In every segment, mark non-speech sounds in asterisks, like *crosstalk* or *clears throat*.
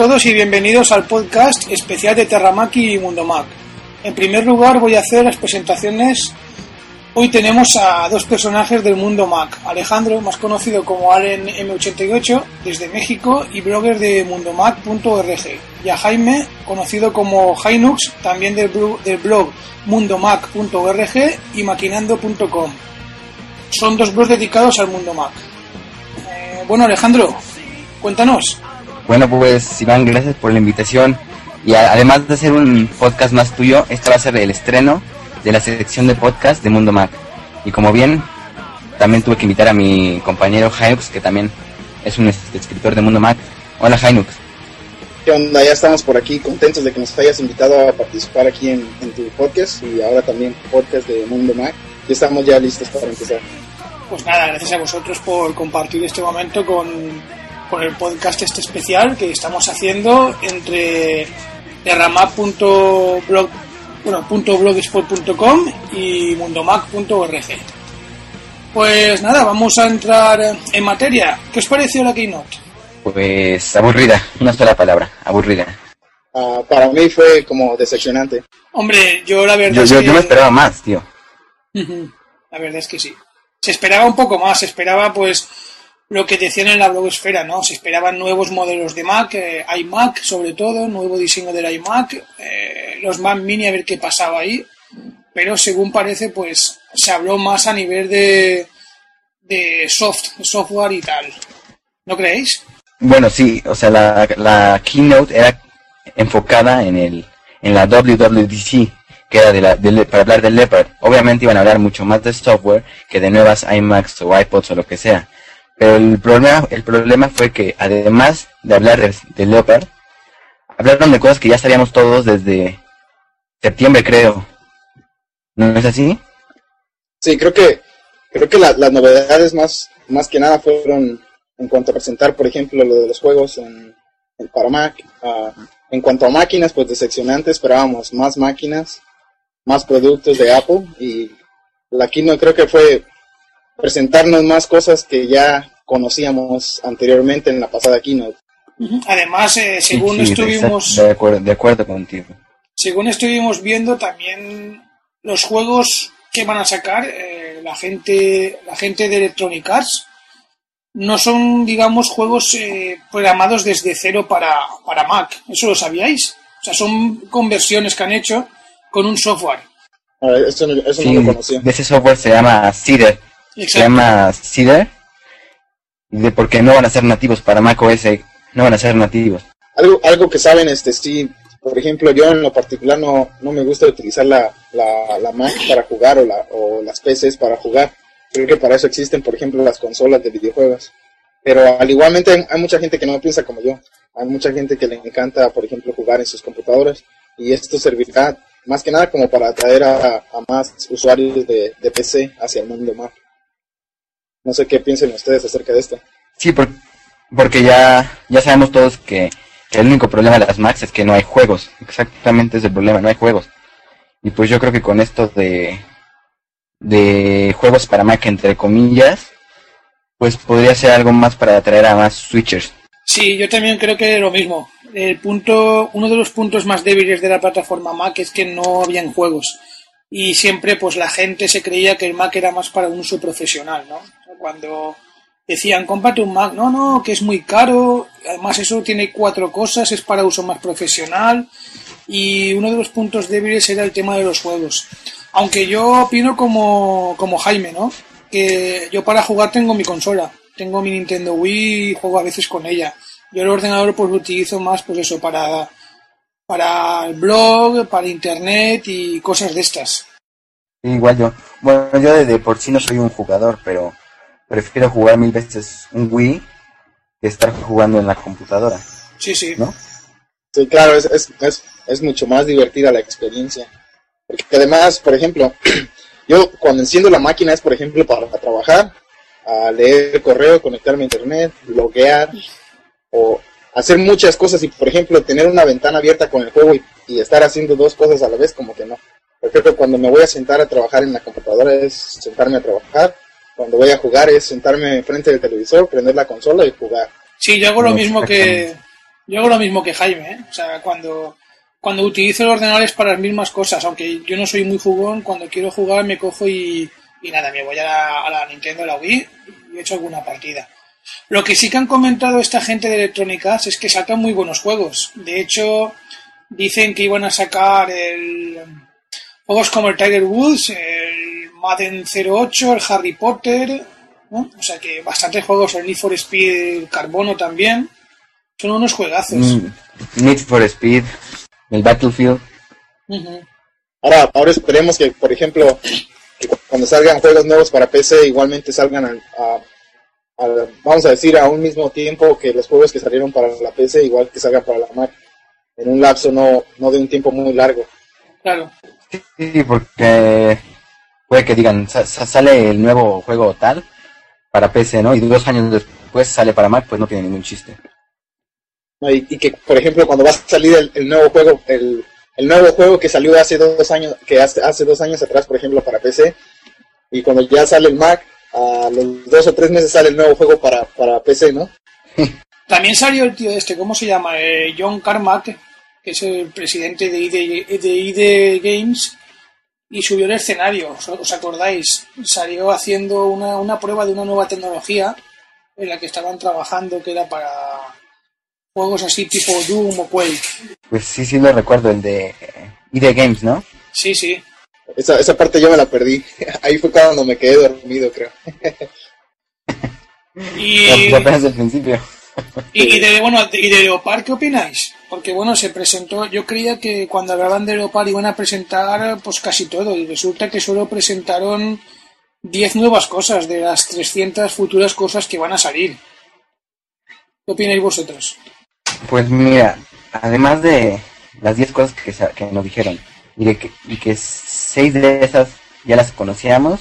Todos y bienvenidos al podcast especial de Terramaki y Mundo Mac. En primer lugar voy a hacer las presentaciones. Hoy tenemos a dos personajes del mundo Mac. Alejandro, más conocido como Allen M88, desde México y blogger de mundomac.org. Y a Jaime, conocido como Jainux, también del, blog mundomac.org y maquinando.com. Son dos blogs dedicados al mundo Mac. Eh, bueno, Alejandro, cuéntanos. Bueno, pues Iván, gracias por la invitación. Y además de ser un podcast más tuyo, este va a ser el estreno de la sección de podcast de Mundo Mac. Y como bien, también tuve que invitar a mi compañero Jainux, que también es un escritor de Mundo Mac. Hola Jainux. ¿Qué onda? Ya estamos por aquí, contentos de que nos hayas invitado a participar aquí en, en tu podcast y ahora también podcast de Mundo Mac. Y estamos ya listos para empezar. Pues nada, gracias a vosotros por compartir este momento con con el podcast este especial que estamos haciendo entre derramap.blog bueno, .blogspot.com y mundomac.org. Pues nada, vamos a entrar en materia. ¿Qué os pareció la Keynote? Pues aburrida, una sola palabra, aburrida. Ah, para mí fue como decepcionante. Hombre, yo la verdad yo, yo me esperaba más, tío. la verdad es que sí. Se esperaba un poco más, se esperaba pues lo que decían en la blogosfera, ¿no? Se esperaban nuevos modelos de Mac, eh, iMac sobre todo, nuevo diseño del iMac, eh, los Mac Mini a ver qué pasaba ahí, pero según parece, pues se habló más a nivel de, de soft, software y tal. ¿No creéis? Bueno, sí, o sea, la, la keynote era enfocada en el en la WWDC, que era de la, para hablar del Leopard. Obviamente iban a hablar mucho más de software que de nuevas iMacs o iPods o lo que sea. Pero el problema, el problema fue que además de hablar de, Leopard, hablaron de cosas que ya sabíamos todos desde septiembre, creo. ¿No es así? Sí, creo que creo que las novedades más más que nada fueron en cuanto a presentar, por ejemplo, lo de los juegos en, para Mac. Ah, en cuanto a máquinas, pues decepcionante, esperábamos más máquinas, más productos de Apple y la no creo que fue presentarnos más cosas que ya conocíamos anteriormente en la pasada keynote. Además, eh, según estuvimos... De acuerdo, de acuerdo contigo. Según estuvimos viendo también los juegos que van a sacar eh, la gente la gente de Electronic Arts no son, digamos, juegos eh, programados desde cero para, para Mac. ¿Eso lo sabíais? O sea, son conversiones que han hecho con un software. eso, no, lo conocía. Ese software se llama Cider se llama Cider, de porque no van a ser nativos para Mac OS, no van a ser nativos. Algo, algo que saben, este sí, por ejemplo, yo en lo particular no, no me gusta utilizar la, la, Mac para jugar o, la, o las PCs para jugar. Creo que para eso existen, por ejemplo, las consolas de videojuegos. Pero al igualmente hay mucha gente que no piensa como yo. Hay mucha gente que le encanta, por ejemplo, jugar en sus computadoras. Y esto servirá más que nada como para atraer a, más usuarios de, de PC hacia el mundo Mac. No sé qué piensen ustedes acerca de esto. Sí, porque ya, ya sabemos todos que, el único problema de las Macs es que no hay juegos. Exactamente es el problema, no hay juegos. Y pues yo creo que con esto de, de juegos para Mac, entre comillas, pues podría ser algo más para atraer a más switchers. Sí, yo también creo que lo mismo. El punto, uno de los puntos más débiles de la plataforma Mac es que no habían juegos y siempre pues la gente se creía que el Mac era más para un uso profesional, ¿no? Cuando decían, cómprate un Mac, no, no, que es muy caro, además eso tiene cuatro cosas, es para uso más profesional y uno de los puntos débiles era el tema de los juegos. Aunque yo opino como, como Jaime, ¿no? Que yo para jugar tengo mi consola, tengo mi Nintendo Wii y juego a veces con ella. Yo el ordenador pues lo utilizo más pues eso para para el blog, para internet y cosas de estas. Igual yo. Bueno, yo de, por sí no soy un jugador, pero prefiero jugar mil veces un Wii que estar jugando en la computadora. Sí, sí. ¿No? Sí, claro, es, es, es, es mucho más divertida la experiencia. Porque además, por ejemplo, *clears throat* yo cuando enciendo la máquina es, por ejemplo, para trabajar, a leer el correo, conectarme a internet, loguear o hacer muchas cosas y, por ejemplo, tener una ventana abierta con el juego y, y, estar haciendo dos cosas a la vez, como que no. Por ejemplo, cuando me voy a sentar a trabajar en la computadora es sentarme a trabajar, cuando voy a jugar es sentarme frente del televisor, prender la consola y jugar. Sí, yo hago lo mismo que yo hago lo mismo que Jaime, ¿eh? o sea, cuando cuando utilizo el ordenador es para las mismas cosas, aunque yo no soy muy jugón, cuando quiero jugar me cojo y, y nada, me voy a la, a la Nintendo, a la Wii y he hecho alguna partida. Lo que sí que han comentado esta gente de Electronic Arts es que sacan muy buenos juegos. De hecho, dicen que iban a sacar el juegos como el Tiger Woods, el Madden 08, el Harry Potter, ¿no? o sea que bastantes juegos, el Need for Speed, el Carbono también. Son unos juegazos. Mm, Need for Speed, el Battlefield. Uh -huh. Ahora, ahora esperemos que, por ejemplo, que cuando salgan juegos nuevos para PC, igualmente salgan a, a vamos a decir, a un mismo tiempo que los juegos que salieron para la PC, igual que salgan para la Mac, en un lapso no, no de un tiempo muy largo. Claro. Sí, porque puede que digan, sale el nuevo juego tal para PC, ¿no? Y dos años después sale para Mac, pues no tiene ningún chiste. Y, y que, por ejemplo, cuando va a salir el, el nuevo juego, el, el, nuevo juego que salió hace dos años, que hace, hace dos años atrás, por ejemplo, para PC, y cuando ya sale el Mac, a los dos o tres meses sale el nuevo juego para, para PC, ¿no? *laughs* También salió el tío este, ¿cómo se llama? Eh, John Carmack, que es el presidente de ID, de ID Games, y subió al escenario, ¿os acordáis? Salió haciendo una, una prueba de una nueva tecnología en la que estaban trabajando, que era para juegos así tipo Doom o Quake. Pues sí, sí lo recuerdo, el de ID Games, ¿no? Sí, sí. Esa, esa parte yo me la perdí. *laughs* Ahí fue cuando me quedé dormido, creo. y, *laughs* apenas al principio. Y, y, de, bueno, y de Leopard, ¿qué opináis? Porque bueno, se presentó, yo creía que cuando hablaban de Leopard iban a presentar pues casi todo, y resulta que solo presentaron 10 nuevas cosas de las 300 futuras cosas que van a salir. ¿Qué opináis vosotros? Pues mira, además de las 10 cosas que, que nos dijeron, y, de que, y que seis de esas ya las conocíamos,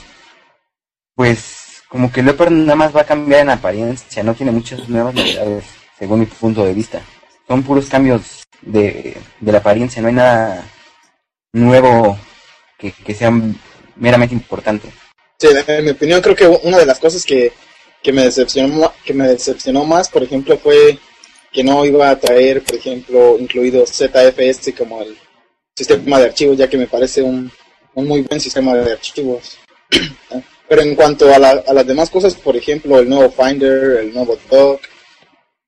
pues como que Leopard nada más va a cambiar en apariencia, no tiene muchas nuevas novedades, según mi punto de vista. Son puros cambios de, de la apariencia, no hay nada nuevo que, que sea meramente importante. Sí, en mi opinión creo que una de las cosas que, que me decepcionó que me decepcionó más, por ejemplo, fue que no iba a traer, por ejemplo, incluido ZFS como el sistema de archivos, ya que me parece un, un muy buen sistema de archivos. *clears throat* Pero en cuanto a, la, a, las demás cosas, por ejemplo, el nuevo Finder, el nuevo Doc,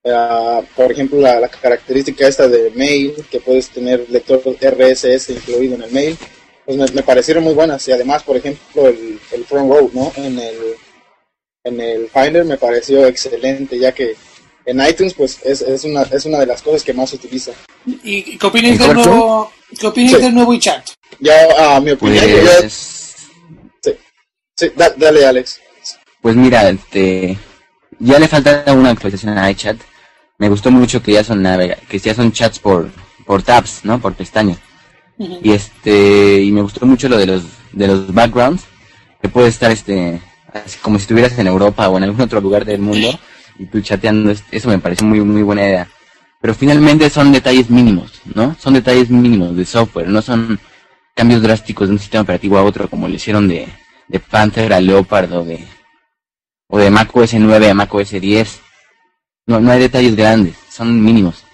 uh, por ejemplo, la, la, característica esta de mail, que puedes tener lector RSS incluido en el mail, pues me, me parecieron muy buenas. Y además, por ejemplo, el, el front row, ¿no? En el, en el Finder me pareció excelente, ya que en iTunes pues es, es, una, es una de las cosas que más se utiliza. ¿Y qué opináis del nuevo, qué opináis sí. del nuevo iChat? Ya, a mi opinión, pues... yo... sí. da, dale Alex. Pues mira, este, ya le falta una actualización a iChat. Me gustó mucho que ya son navega que ya son chats por, por tabs, ¿no? Por pestañas. Uh -huh. Y este, y me gustó mucho lo de los, de los backgrounds, que puede estar este, así como si estuvieras en Europa o en algún otro lugar del mundo y tú chateando, eso me pareció muy, muy buena idea. Pero finalmente son detalles mínimos, ¿no? Son detalles mínimos de software, no son cambios drásticos de un sistema operativo a otro como lo hicieron de, de Panther a Leopard o de, o de macOS 9 a macOS 10. No, no hay detalles grandes, son mínimos.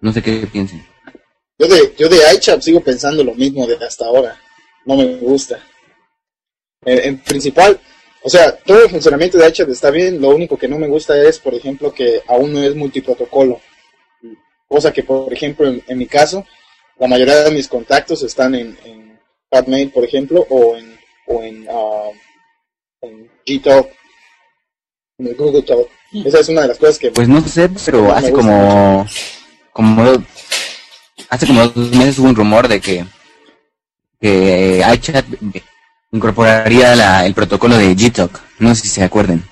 No sé qué piensen. Yo de, yo de iChat sigo pensando lo mismo de hasta ahora. No me gusta. En, principal, o sea, todo el funcionamiento de iChat está bien, lo único que no me gusta es, por ejemplo, que aún no es multiprotocolo. Cosa que, por ejemplo, en, mi caso, la mayoría de mis contactos están en, en, Hotmail, por ejemplo, o en, o en, uh, en Gtalk, en el Google Talk. Esa es una de las cosas que... Pues no sé, pero hace como, como... Hace como dos meses hubo un rumor de que, que iChat incorporaría la, el protocolo de Gtalk. No sé si se acuerden.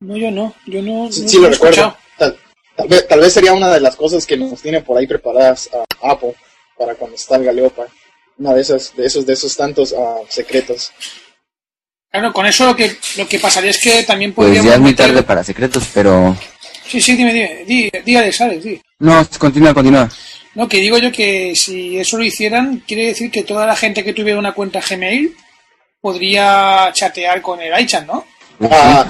No, yo no. Yo no. Sí, sí lo recuerdo. Tal, tal, vez, tal, vez, sería una de las cosas que nos tiene por ahí preparadas a Apple para cuando salga Leopard. Una de esas, de esos, de esos tantos uh, secretos. Claro, con eso lo que, lo que pasaría es que también podríamos... Pues ya es muy tarde para secretos, pero... Sí, sí, dime, dime, di, dígale, Alex, di. No, continúa, continúa. No, que digo yo que si eso lo hicieran, quiere decir que toda la gente que tuviera una cuenta Gmail podría chatear con el iChat, ¿no? Ah,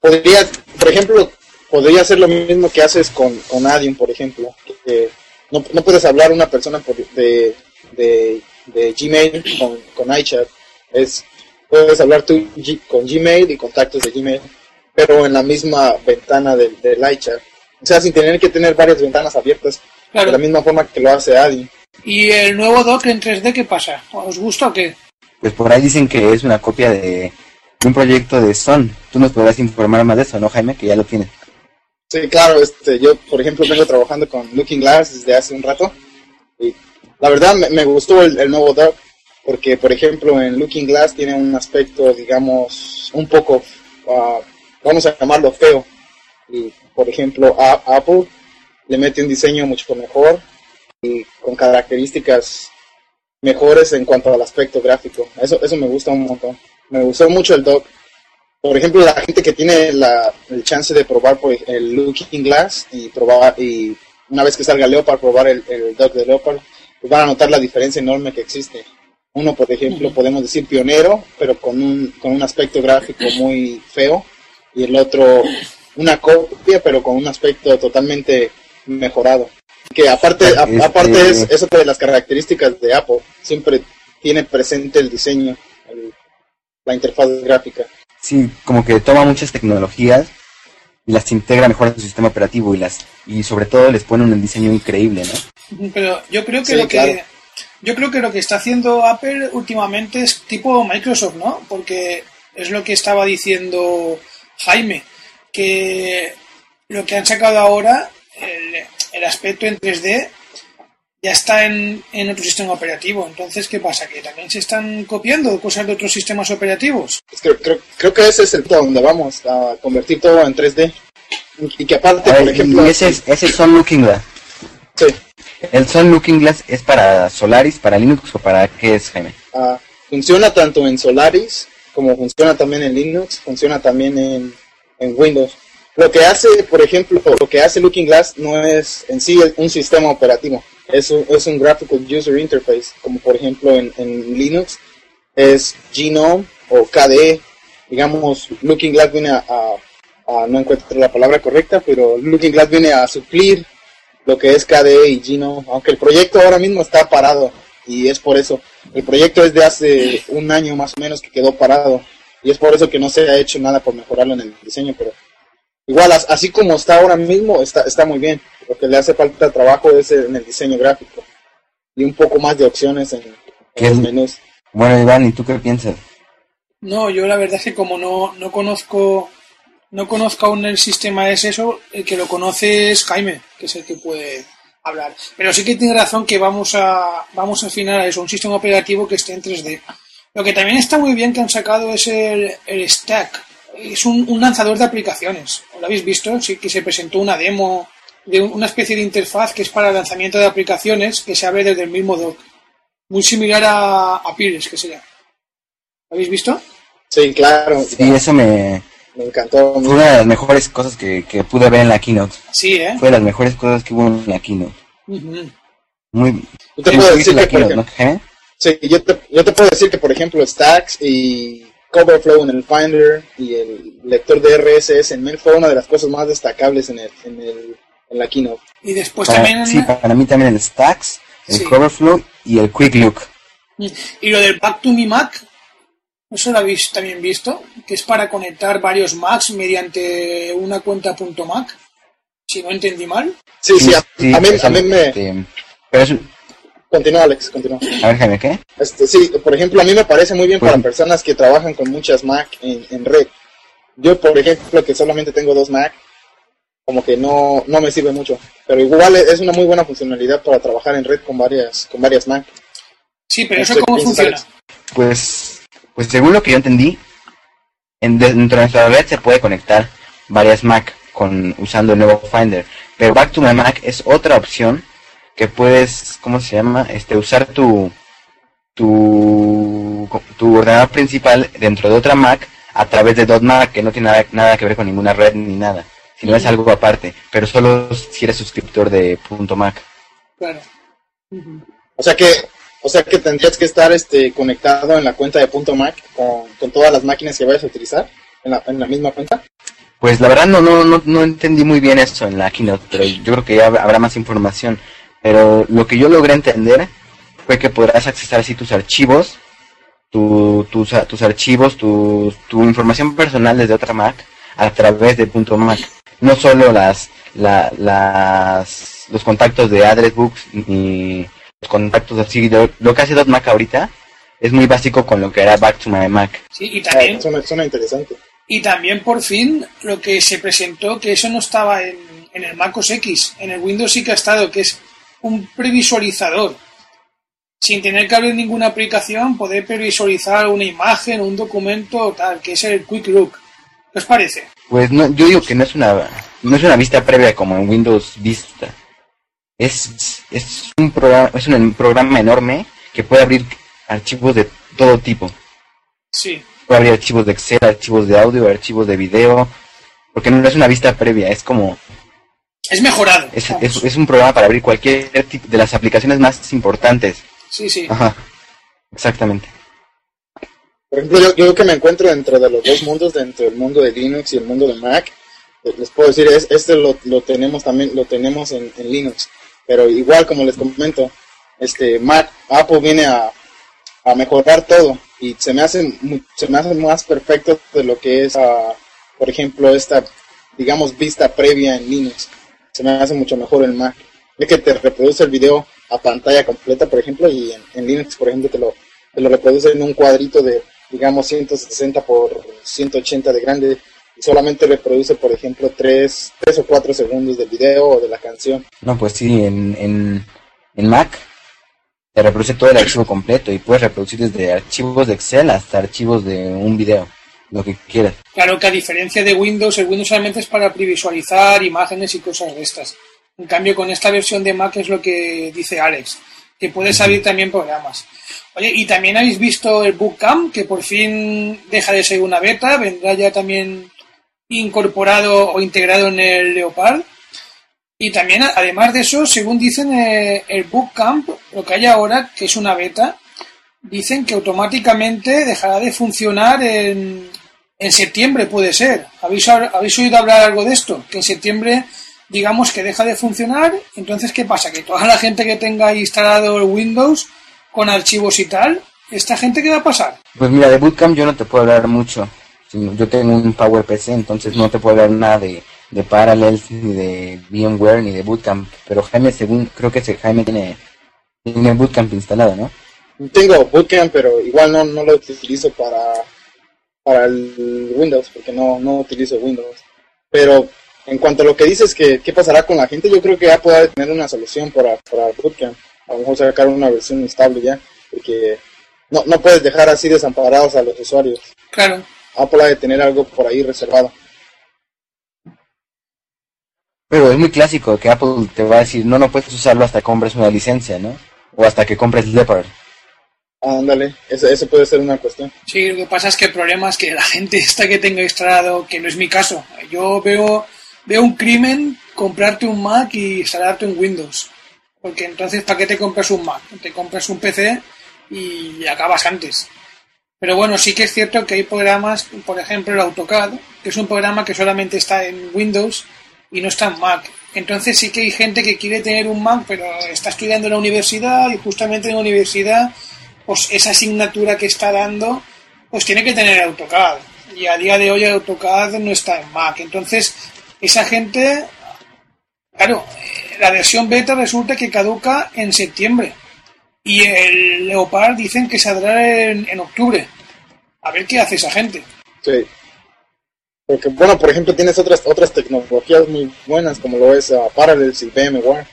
podría, por ejemplo, podría hacer lo mismo que haces con, con Adium, por ejemplo. Que no, no puedes hablar una persona por, de, de, de, Gmail con, con iChat. Es, puedes hablar tú con Gmail y contactos de Gmail, pero en la misma ventana del, del iChat. O sea, sin tener que tener varias ventanas abiertas, claro. de la misma forma que lo hace Adium. ¿Y el nuevo doc en 3D qué pasa? ¿Os gusta o qué? Pues por ahí dicen que es una copia de un proyecto de Son. Tú nos podrás informar más de eso, ¿no, Jaime? Que ya lo tienes. Sí, claro. Este, yo, por ejemplo, vengo trabajando con Looking Glass desde hace un rato. Y la verdad me, gustó el, nuevo doc porque, por ejemplo, en Looking Glass tiene un aspecto, digamos, un poco, uh, vamos a llamarlo feo. Y, por ejemplo, a Apple le mete un diseño mucho mejor y con características mejores en cuanto al aspecto gráfico. Eso, eso me gusta un montón. Me gustó mucho el dock. Por ejemplo, la gente que tiene la, el chance de probar por el Looking Glass y probar y una vez que salga Leopard probar el, el dock de Leopard, pues van a notar la diferencia enorme que existe. Uno, por ejemplo, podemos decir pionero, pero con un, con un aspecto gráfico muy feo, y el otro una copia, pero con un aspecto totalmente mejorado. Que aparte, a, aparte es, es otra de las características de Apple, siempre tiene presente el diseño, el, la interfaz gráfica. Sí, como que toma muchas tecnologías y las integra mejor en su sistema operativo y las y sobre todo les pone un diseño increíble, ¿no? Pero yo creo que sí, lo que claro. yo creo que lo que está haciendo Apple últimamente es tipo Microsoft, ¿no? Porque es lo que estaba diciendo Jaime, que lo que han sacado ahora, el, el aspecto en 3D, ya está en, en, otro sistema operativo. Entonces, ¿qué pasa? ¿Que también se están copiando cosas de otros sistemas operativos? Creo, creo, creo que ese es el punto donde vamos a convertir todo en 3D. Y que aparte, ver, por ejemplo... ese, es, ese Sun Looking Glass. Sí. ¿El Sun Looking Glass es para Solaris, para Linux o para qué es, Jaime? Uh, funciona tanto en Solaris como funciona también en Linux, funciona también en, en Windows. Lo que hace, por ejemplo, lo que hace Looking Glass no es en sí un sistema operativo, es un, es un Graphical User Interface, como por ejemplo en, en Linux es Genome o KDE. Digamos, Looking Glass viene a, no encuentro la palabra correcta, pero Looking Glass viene a suplir lo que es KDE y Genome, aunque el proyecto ahora mismo está parado y es por eso. El proyecto es de hace un año más o menos que quedó parado y es por eso que no se ha hecho nada por mejorarlo en el diseño, pero igual así como está ahora mismo está, está muy bien. Lo que le hace falta trabajo es en el diseño gráfico y un poco más de opciones en, en los menús. Bueno, Iván, ¿y tú qué piensas? No, yo la verdad es que como no, no conozco no conozco aún el sistema es eso, el que lo conoce es Jaime, que es el que puede hablar. Pero sí que tiene razón que vamos a vamos a afinar a eso, un sistema operativo que esté en 3D. Lo que también está muy bien que han sacado es el, el Stack. Es un, un, lanzador de aplicaciones. ¿Lo habéis visto? Sí, que se presentó una demo de una especie de interfaz que es para el lanzamiento de aplicaciones que se abre desde el mismo dock. Muy similar a, a Pires, que sería. ¿Lo habéis visto? Sí, claro. Sí, eso me, me encantó. Fue una de las mejores cosas que, que, pude ver en la keynote. Sí, ¿eh? Fue de las mejores cosas que hubo en la keynote. Uh -huh. Muy. Yo te puedo decir que, keynote, ¿no? ¿Eh? Sí, yo te, yo te puedo decir que, por ejemplo, Stacks y Coverflow en el Finder y el lector de RSS en Mail fue una de las cosas más destacables en, el, en, el, en la keynote. Y después para, también. Sí, para mí también el Stacks, el sí. Coverflow y el Quick Look. Y lo del Back to Me Mac, ¿Eso lo habéis también visto? Que es para conectar varios Macs mediante una cuenta .mac. Si no entendí mal. Sí, sí, a, sí a, mí, a mí me... Este, pero es, Continúa, Alex, continúa. A ver, Jaime, ¿qué? Este, sí, por ejemplo, a mí me parece muy bien Pues- para personas que trabajan con muchas Mac en, en red. Yo, por ejemplo, que solamente tengo dos Mac, como que no, no me sirve mucho. Pero igual es una muy buena funcionalidad para trabajar en red con varias, con varias Mac. Sí, pero No eso sé cómo funciona. Pues, pues según lo que yo entendí, en, dentro de nuestra red se puede conectar varias Mac con usando el nuevo Finder. Pero Back to My Mac es otra opción que puedes, ¿cómo se llama? Este, usar tu, tu, tu ordenador principal dentro de otra Mac a través de .Mac, que no tiene nada, nada que ver con ninguna red ni nada, sino es algo aparte, pero solo si eres suscriptor de .Mac. Claro. O sea que, o sea que tendrías que estar este conectado en la cuenta de punto Mac con, con todas las máquinas que vayas a utilizar en la, en la misma cuenta. Pues la verdad no, no, no, no entendí muy bien eso en la keynote, pero yo creo que ya hab- habrá más información. Pero lo que yo logré entender fue que podrás accesar así tus archivos, tu- tus, tus archivos, tu, tu información personal desde otra Mac a través de punto .mac. No solo las, la, las, los contactos de address books ni contactos así, de- lo que hace .mac ahorita es muy básico con lo que era Back to My Mac. Sí, y Ah, también, suena, suena interesante. y también por fin lo que se presentó, que eso no estaba en, en el Mac OS X, en el Windows sí que ha estado, que es un previsualizador. Sin tener que abrir ninguna aplicación, poder previsualizar una imagen, un documento o tal, que es el Quick Look. ¿Qué os parece? Pues no, yo digo que no es una no es una vista previa como en Windows Vista. Es, es un programa es un programa enorme que puede abrir archivos de todo tipo. Sí. Puede abrir archivos de Excel, archivos de audio, archivos de video, porque no es una vista previa, es como Es mejorado. es, es, es un programa para abrir cualquier tipo de las aplicaciones más importantes. Sí, sí. Ajá. Exactamente. Por ejemplo, yo, yo que me encuentro dentro de los dos mundos, dentro del mundo de Linux y el mundo de Mac, eh, les puedo decir, es, este lo, lo tenemos también, lo tenemos en, en Linux. Pero igual, como les comento, este Mac, Apple viene a, a mejorar todo y se me hace se me hace más perfecto de lo que es, ah, por ejemplo, esta, digamos, vista previa en Linux. Se me hace mucho mejor el Mac. Es que te reproduce el video a pantalla completa, por ejemplo, y en, en Linux, por ejemplo, te lo, te lo reproduce en un cuadrito de, digamos, 160 por 180 de grande y solamente reproduce, por ejemplo, 3, tres o 4 segundos del video o de la canción. No, pues sí, en, en, en Mac te reproduce todo el archivo completo y puedes reproducir desde archivos de Excel hasta archivos de un video, lo que quieras. Claro que a diferencia de Windows, el Windows solamente es para previsualizar imágenes y cosas de estas. En cambio, con esta versión de Mac es lo que dice Alex, que puedes abrir también programas. Oye, y también habéis visto el Bootcamp, que por fin deja de ser una beta, vendrá ya también incorporado o integrado en el Leopard. Y también, además de eso, según dicen eh, el Bootcamp, lo que hay ahora, que es una beta, dicen que automáticamente dejará de funcionar en, en septiembre, puede ser. ¿Habéis, ¿Habéis oído hablar algo de esto? Que en septiembre, digamos que deja de funcionar. Entonces, ¿qué pasa? Que toda la gente que tenga instalado el Windows con archivos y tal, ¿esta gente qué va a pasar? Pues mira, de Bootcamp yo no te puedo hablar mucho. Si- Yo tengo un PowerPC, entonces no te puedo hablar nada de, de Parallels, ni de VMware, ni de Bootcamp. Pero Jaime, según, creo que ese Jaime tiene, tiene Bootcamp instalado, ¿no? Tengo Bootcamp, pero igual no, no lo utilizo para, para el Windows, porque no, no utilizo Windows. Pero en cuanto a lo que dices, que qué pasará con la gente, yo creo que Apple ha de tener una solución para, para Bootcamp. A lo mejor sacar una versión estable ya, porque no, no puedes dejar así desamparados a los usuarios. Claro. Apple ha de tener algo por ahí reservado. Pero es muy clásico que Apple te va a decir, no, no puedes usarlo hasta que compres una licencia, ¿no? O hasta que compres Leopard. Ándale, eso, eso puede ser una cuestión. Sí, lo que pasa es que el problema es que la gente esta que tenga instalado, que no es mi caso, yo veo, veo un crimen comprarte un Mac y instalarte un Windows. Porque entonces, ¿para qué te compras un Mac? Te compras un PC y acabas antes. Pero bueno, sí que es cierto que hay programas, por ejemplo el AutoCAD, que es un programa que solamente está en Windows y no está en Mac. Entonces sí que hay gente que quiere tener un Mac, pero está estudiando en la universidad y justamente en la universidad, pues esa asignatura que está dando, pues tiene que tener AutoCAD. Y a día de hoy el AutoCAD no está en Mac. Entonces, esa gente, claro, eh, la versión beta resulta que caduca en septiembre. Y el Leopard dicen que saldrá en, en octubre. A ver qué hace esa gente. Sí. Porque, bueno, por ejemplo, tienes otras otras tecnologías muy buenas, como lo es uh, Parallels y VMware.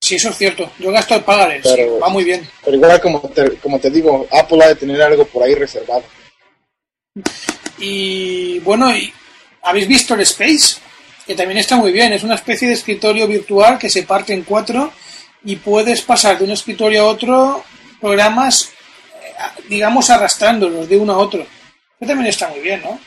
Sí, eso es cierto. Yo gasto el Parallels, Pero- sí, va muy bien. Pero igual, como te, como te digo, Apple ha de tener algo por ahí reservado. Y bueno, y- ¿habéis visto el Space? Que también está muy bien. Es una especie de escritorio virtual que se parte en cuatro y puedes pasar de un escritorio a otro programas, eh, digamos, arrastrándolos de uno a otro. Eso también está muy bien, ¿no?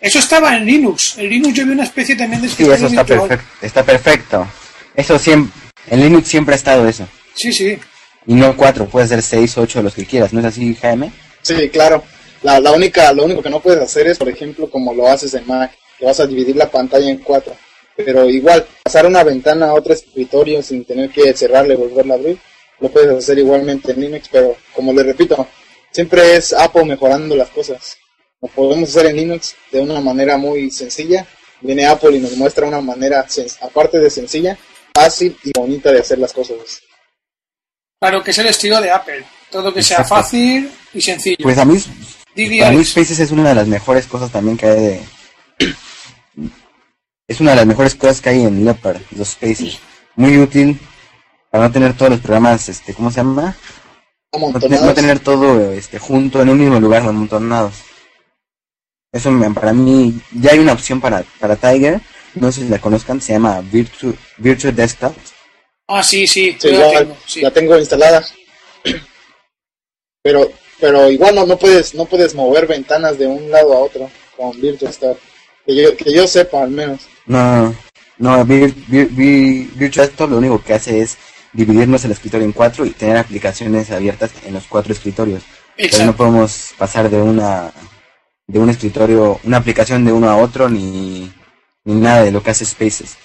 Eso estaba en Linux. En Linux yo vi una especie también de Sí, escritorio eso está perfecto. Está perfecto. Eso siempre, en Linux siempre ha estado eso. Sí, sí. Y no cuatro, puede ser seis, ocho, los que quieras. ¿No es así, Jaime? Sí, claro. La, la única, lo único que no puedes hacer es, por ejemplo, como lo haces en Mac, que vas a dividir la pantalla en cuatro. Pero igual, pasar una ventana a otro escritorio sin tener que cerrarla y volverla a abrir, lo puedes hacer igualmente en Linux, pero como le repito, siempre es Apple mejorando las cosas. Lo podemos hacer en Linux de una manera muy sencilla. Viene Apple y nos muestra una manera, sen- aparte de sencilla, fácil y bonita de hacer las cosas. Claro que es el estilo de Apple. Todo que sea fácil y sencillo. Pues a mí, Didi para mí. Spaces es una de las mejores cosas también que hay de... Es una de las mejores cosas que hay en Leopard, los Spaces. Muy útil para no tener todos los programas, este, ¿cómo se llama? No, tener- Amontonados. no tener todo este, junto en un mismo lugar, amontonados. Eso me- para mí, ya hay una opción para, para Tiger, no sé si la conozcan, se llama Virtual, Virtual Desktop. Ah, sí, sí. Sí, la ya tengo, sí. la tengo instalada. Pero pero igual no, no puedes no puedes mover ventanas de un lado a otro con Virtual Start. Que yo, que yo sepa al menos. No, no, Vir- Vir- Vir- Virtual Desktop lo único que hace es dividirnos el escritorio en cuatro y tener aplicaciones abiertas en los cuatro escritorios. Pero no Exacto. podemos pasar de una de un escritorio, una aplicación de uno a otro ni, ni nada de lo que hace Spaces.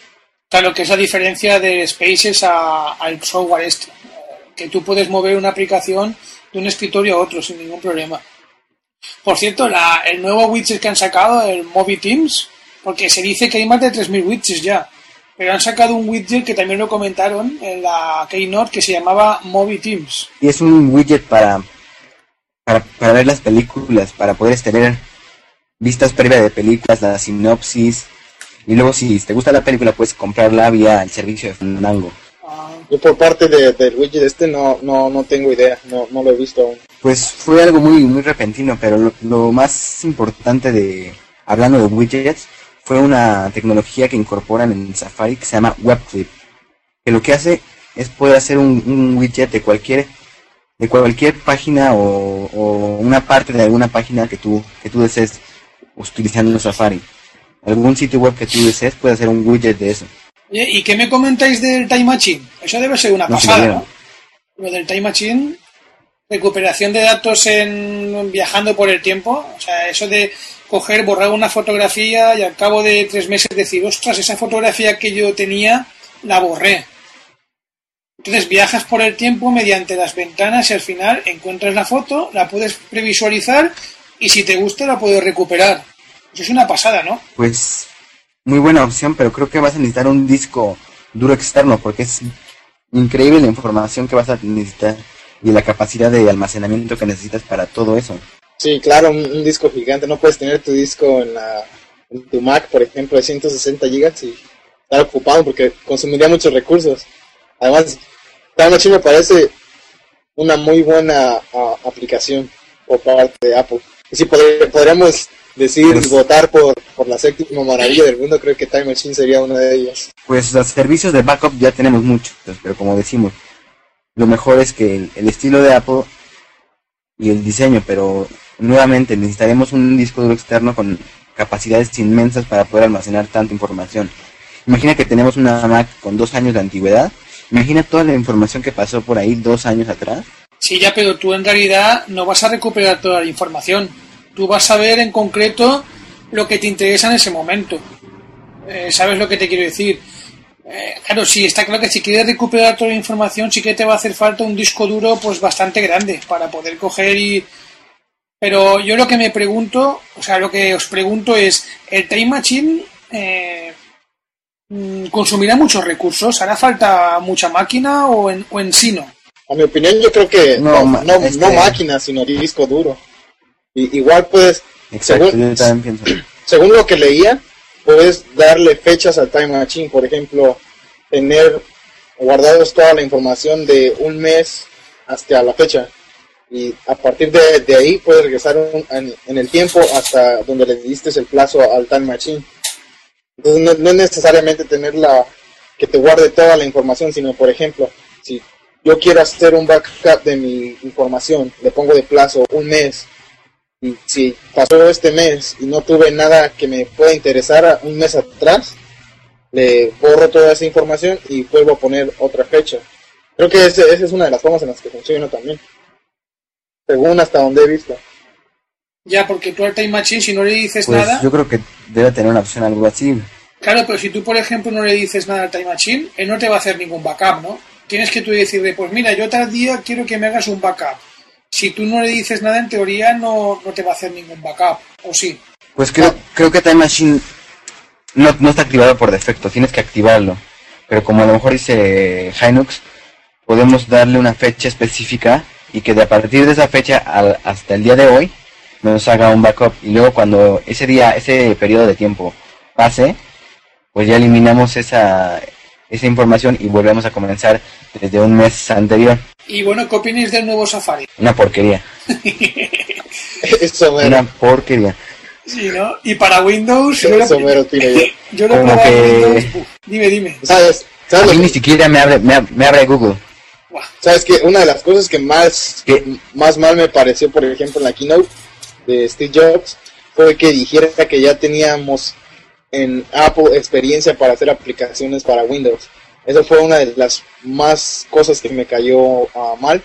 Claro, que es la diferencia de Spaces a- al software este. Que tú puedes mover una aplicación de un escritorio a otro sin ningún problema. Por cierto, la- el nuevo widget que han sacado, el Movie Teams, porque se dice que hay más de 3.000 widgets ya, pero han sacado un widget que también lo comentaron en la Keynote que se llamaba Movie Teams. Y es un widget para, para, para ver las películas, para poder ver vistas previas de películas, la sinopsis. Y luego si te gusta la película puedes comprarla vía el servicio de Fandango. Ah, Yo por parte de- del widget este no, no, no tengo idea, no, no lo he visto aún. Pues fue algo muy, muy repentino, pero lo, lo más importante de, hablando de widgets, fue una tecnología que incorporan en Safari que se llama WebClip. Que lo que hace es poder hacer un, un widget de cualquier, de cualquier página o, o una parte de alguna página que tú, que tú desees utilizando Safari. Algún sitio web que tú desees puede hacer un widget de eso. Oye, ¿Y qué me comentáis del Time Machine? Eso debe ser una No pasada. Lo del Time Machine, recuperación de datos en viajando por el tiempo, o sea, eso de coger, borrar una fotografía y al cabo de tres meses decir, ostras, esa fotografía que yo tenía la borré. Entonces viajas por el tiempo mediante las ventanas y al final encuentras la foto, la puedes previsualizar y si te gusta la puedes recuperar. Eso es una pasada, ¿no? Pues muy buena opción, pero creo que vas a necesitar un disco duro externo porque es increíble la información que vas a necesitar y la capacidad de almacenamiento que necesitas para todo eso. Sí, claro, un, un disco gigante. No puedes tener tu disco en, la, en tu Mac, por ejemplo, de 160 gigas y estar ocupado porque consumiría muchos recursos. Además, Time Machine me parece una muy buena aplicación por parte de Apple. Y si podr- podríamos decir Pues- votar por, por la séptima maravilla del mundo, creo que Time Machine sería una de ellas. Pues los servicios de backup ya tenemos muchos, pero como decimos, lo mejor es que el, estilo de Apple y el diseño, pero nuevamente necesitaremos un disco duro externo con capacidades inmensas para poder almacenar tanta información. Imagina que tenemos una Mac con dos años de antigüedad. Imagina toda la información que pasó por ahí dos años atrás. Sí, ya, pero tú en realidad no vas a recuperar toda la información. Tú vas a ver en concreto lo que te interesa en ese momento. Eh, ¿Sabes lo que te quiero decir? Eh, claro, sí, está claro que si quieres recuperar toda la información, sí que te va a hacer falta un disco duro pues bastante grande para poder coger y... Pero yo lo que me pregunto, o sea, lo que os pregunto es, ¿el Time Machine eh, mm, consumirá muchos recursos? ¿Hará falta mucha máquina o en, o en sí no? A mi opinión, yo creo que No, no, ma- no, este- no máquina, sino disco duro. Y, igual puedes, Exacto, según, yo también pienso. *clears throat* según lo que leía, puedes darle fechas al Time Machine. Por ejemplo, tener guardados toda la información de un mes hasta la fecha. Y a partir de, ahí puedes regresar en, el tiempo hasta donde le diste el plazo al Time Machine. Entonces no, no es necesariamente tener la que te guarde toda la información, sino por ejemplo, si yo quiero hacer un backup de mi información, le pongo de plazo un mes si pasó este mes y no tuve nada que me pueda interesar un mes atrás, le borro toda esa información y vuelvo a poner otra fecha. Creo que ese- esa es una de las formas en las que funciona también. Según hasta donde he visto. Ya, porque tú al Time Machine, si no le dices Pues nada, yo creo que debe tener una opción algo así. claro, pero si tú, por ejemplo, no le dices nada al Time Machine, él no te va a hacer ningún backup, ¿no? Tienes que tú decirle, pues mira, yo tal día quiero que me hagas un backup. Si tú no le dices nada, en teoría no, no te va a hacer ningún backup, ¿o sí? Pues creo, creo que Time Machine no, no está activado por defecto, tienes que activarlo. Pero como a lo mejor dice Hinux, podemos darle una fecha específica y que de a partir de esa fecha al- hasta el día de hoy nos haga un backup. Y luego cuando ese día, ese periodo de tiempo pase, pues ya eliminamos esa, esa información y volvemos a comenzar desde un mes anterior. Y bueno, ¿qué opináis del nuevo Safari? Una porquería. *laughs* Eso Una porquería. Sí, ¿no? Y para Windows, yo lo, eso mero opino *laughs* yo. yo lo Como que- Windows. Uf, dime, dime. ¿Sabes? A ¿Sabes, mí lo ni siquiera me abre, me, ab- me abre Google. ¿Sabes que Una de las cosas que más, ¿Qué? más mal me pareció, por ejemplo, en la keynote de Steve Jobs, fue que dijera que ya teníamos en Apple experiencia para hacer aplicaciones para Windows. Eso fue una de las más cosas que me cayó ah, mal,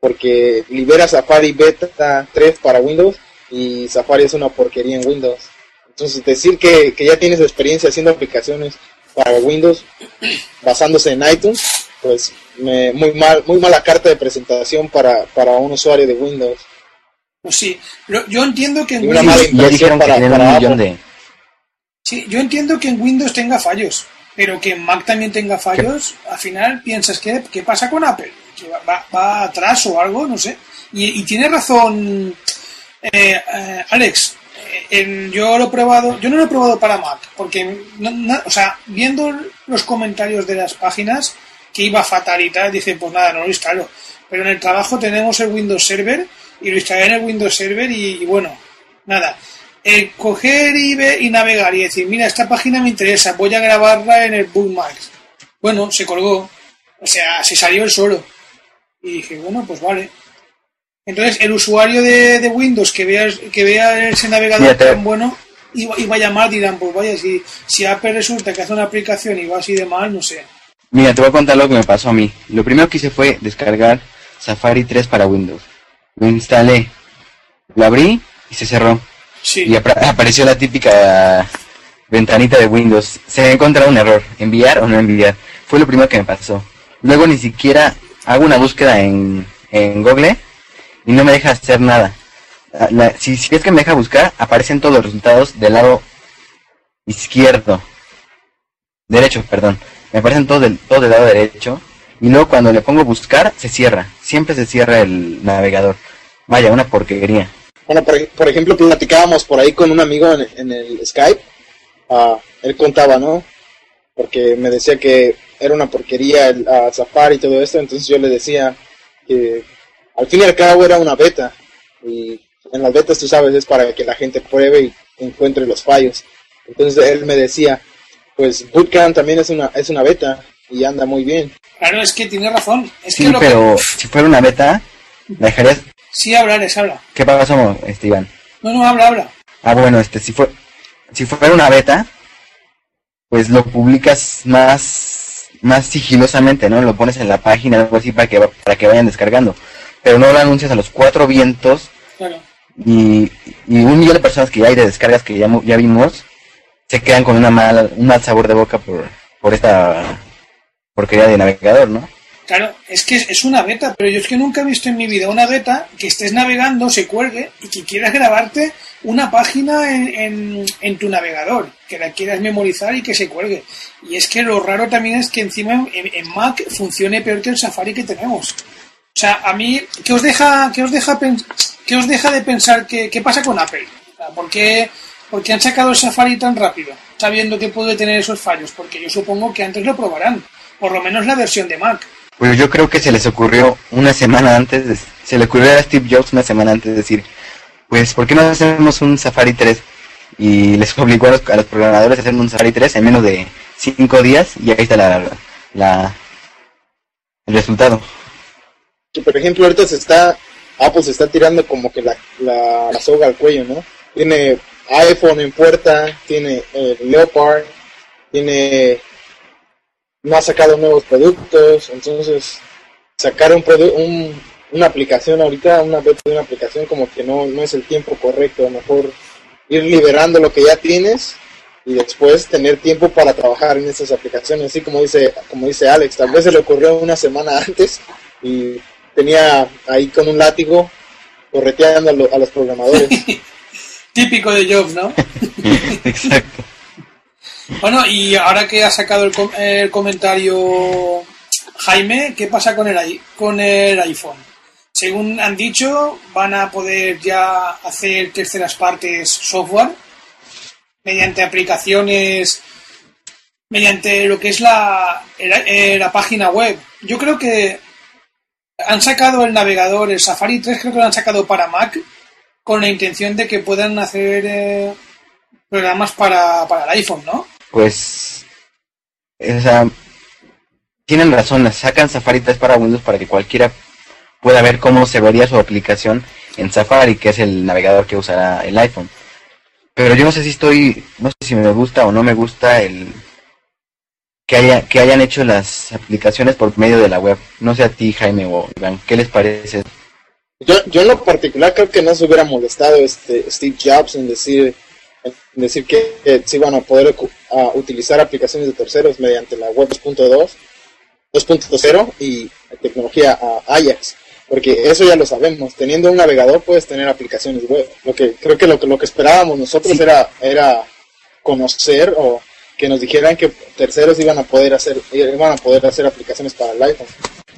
porque libera Safari Beta 3 para Windows y Safari es una porquería en Windows. Entonces decir que, que ya tienes experiencia haciendo aplicaciones para Windows basándose en iTunes, pues me- muy mal, muy mala carta de presentación para, para un usuario de Windows. Pues sí, yo entiendo que en Windows, ya dijeron que para- tienen un para millón Apple. de... sí, yo entiendo que en Windows tenga fallos, pero que en Mac también tenga fallos, al final piensas que qué pasa con Apple, que va, va- va atrás o algo, no sé. Y, y tiene razón eh, eh, Alex. eh, en- yo lo he probado, yo no lo he probado para Mac, porque, no- no- o sea, viendo los comentarios de las páginas que iba fatal y tal, dije, pues nada, no lo instalo. Pero en el trabajo tenemos el Windows Server y lo instalé en el Windows Server y, y bueno, nada. Eh, coger y, ver y navegar y decir, mira, esta página me interesa, voy a grabarla en el Bookmarks. Bueno, se colgó, o sea, se salió el solo. Y dije, bueno, pues vale. Entonces, el usuario de, de Windows que vea, que vea ese navegador tan bueno iba, iba a llamar, dirán, pues vaya, si, si Apple resulta que hace una aplicación y va así de mal, no sé. Mira, te voy a contar lo que me pasó a mí. Lo primero que hice fue descargar Safari 3 para Windows. Lo instalé, lo abrí y se cerró. Y apareció la típica ventanita de Windows. Se ha encontrado un error, enviar o no enviar. Fue lo primero que me pasó. Luego ni siquiera hago una búsqueda en, en Google y no me deja hacer nada. La- si, si es que me deja buscar, aparecen todos los resultados del lado izquierdo. Derecho, perdón. Me aparecen todos del, del lado derecho. Y luego cuando le pongo buscar, se cierra. Siempre se cierra el navegador. Vaya, una porquería. Bueno, por, por ejemplo, platicábamos por ahí con un amigo en, en el Skype. Ah, él contaba, ¿no? Porque me decía que era una porquería el ah, Safari y todo esto. Entonces yo le decía que al fin y al cabo era una beta. Y en las betas, tú sabes, es para que la gente pruebe y encuentre los fallos. Entonces él me decía, pues Bootcamp también es una, es una beta y anda muy bien. claro, es que tiene razón. Es Sí, que lo pero que... si fuera una beta, ¿la dejarías? Sí, habla, Alex, habla. ¿Qué pasó, este Iván? No, no, habla, habla. Ah, bueno, este, si fue, si fuera una beta, pues lo publicas más, más sigilosamente, ¿no? Lo pones en la página, algo así para que, para que vayan descargando. Pero no lo anuncias a los cuatro vientos Claro. y, y un millón de personas que ya hay de descargas que ya, ya vimos, se quedan con una mala, un mal sabor de boca por, por esta porquería de navegador, ¿no? Claro, es que es- una beta, pero yo es que nunca he visto en mi vida una beta que estés navegando, se cuelgue y que quieras grabarte una página en, en, tu navegador, que la quieras memorizar y que se cuelgue. Y es que lo raro también es que encima en, Mac funcione peor que el Safari que tenemos. O sea, a mí, ¿qué os deja, os deja, os deja de pensar qué, qué pasa con Apple? ¿Por qué, ¿Por qué han sacado el Safari tan rápido, sabiendo que puede tener esos fallos? Porque yo supongo que antes lo probarán, por lo menos la versión de Mac. Pues yo creo que se les ocurrió una semana antes, se le ocurrió a Steve Jobs una semana antes de decir, pues, ¿por qué no hacemos un Safari 3? Y les obligó a los, programadores a hacer un Safari 3 en menos de 5 días y ahí está la, la, el resultado. Que por ejemplo ahorita se está, Apple se está tirando como que la, la, soga al cuello, ¿no? Tiene iPhone en puerta, tiene eh, Leopard, tiene no ha sacado nuevos productos, entonces sacar un, un una aplicación ahorita, una de una aplicación como que no, no es el tiempo correcto, a lo mejor ir liberando lo que ya tienes y después tener tiempo para trabajar en esas aplicaciones, así como dice, como dice Alex, tal vez se le ocurrió una semana antes y tenía ahí con un látigo correteando a, a los programadores. *laughs* Típico de Jobs, ¿no? *laughs* Exacto. Bueno, y ahora que ha sacado el, comentario Jaime, ¿qué pasa con el, con el iPhone? Según han dicho, van a poder ya hacer terceras partes software mediante aplicaciones, mediante lo que es la, la página web. Yo creo que han sacado el navegador, el Safari 3 creo que lo han sacado para Mac con la intención de que puedan hacer eh, programas para, para el iPhone, ¿no? Pues, tienen razón, sacan Safari 3 para Windows para que cualquiera pueda ver cómo se vería su aplicación en Safari, que es el navegador que usará el iPhone. Pero yo no sé si estoy, no sé si me gusta o no me gusta el que haya que hayan hecho las aplicaciones por medio de la web. No sé a ti, Jaime o Iván, ¿qué les parece? Yo, yo en lo particular creo que no se hubiera molestado este Steve Jobs en decir decir que, sí van a poder utilizar aplicaciones de terceros mediante la web 2.2, 2.0 y tecnología Ajax, porque eso ya lo sabemos. Teniendo un navegador puedes tener aplicaciones web. Lo que creo que lo, lo que esperábamos nosotros era era conocer o que nos dijeran que terceros iban a poder hacer iban a poder hacer aplicaciones para el iPhone.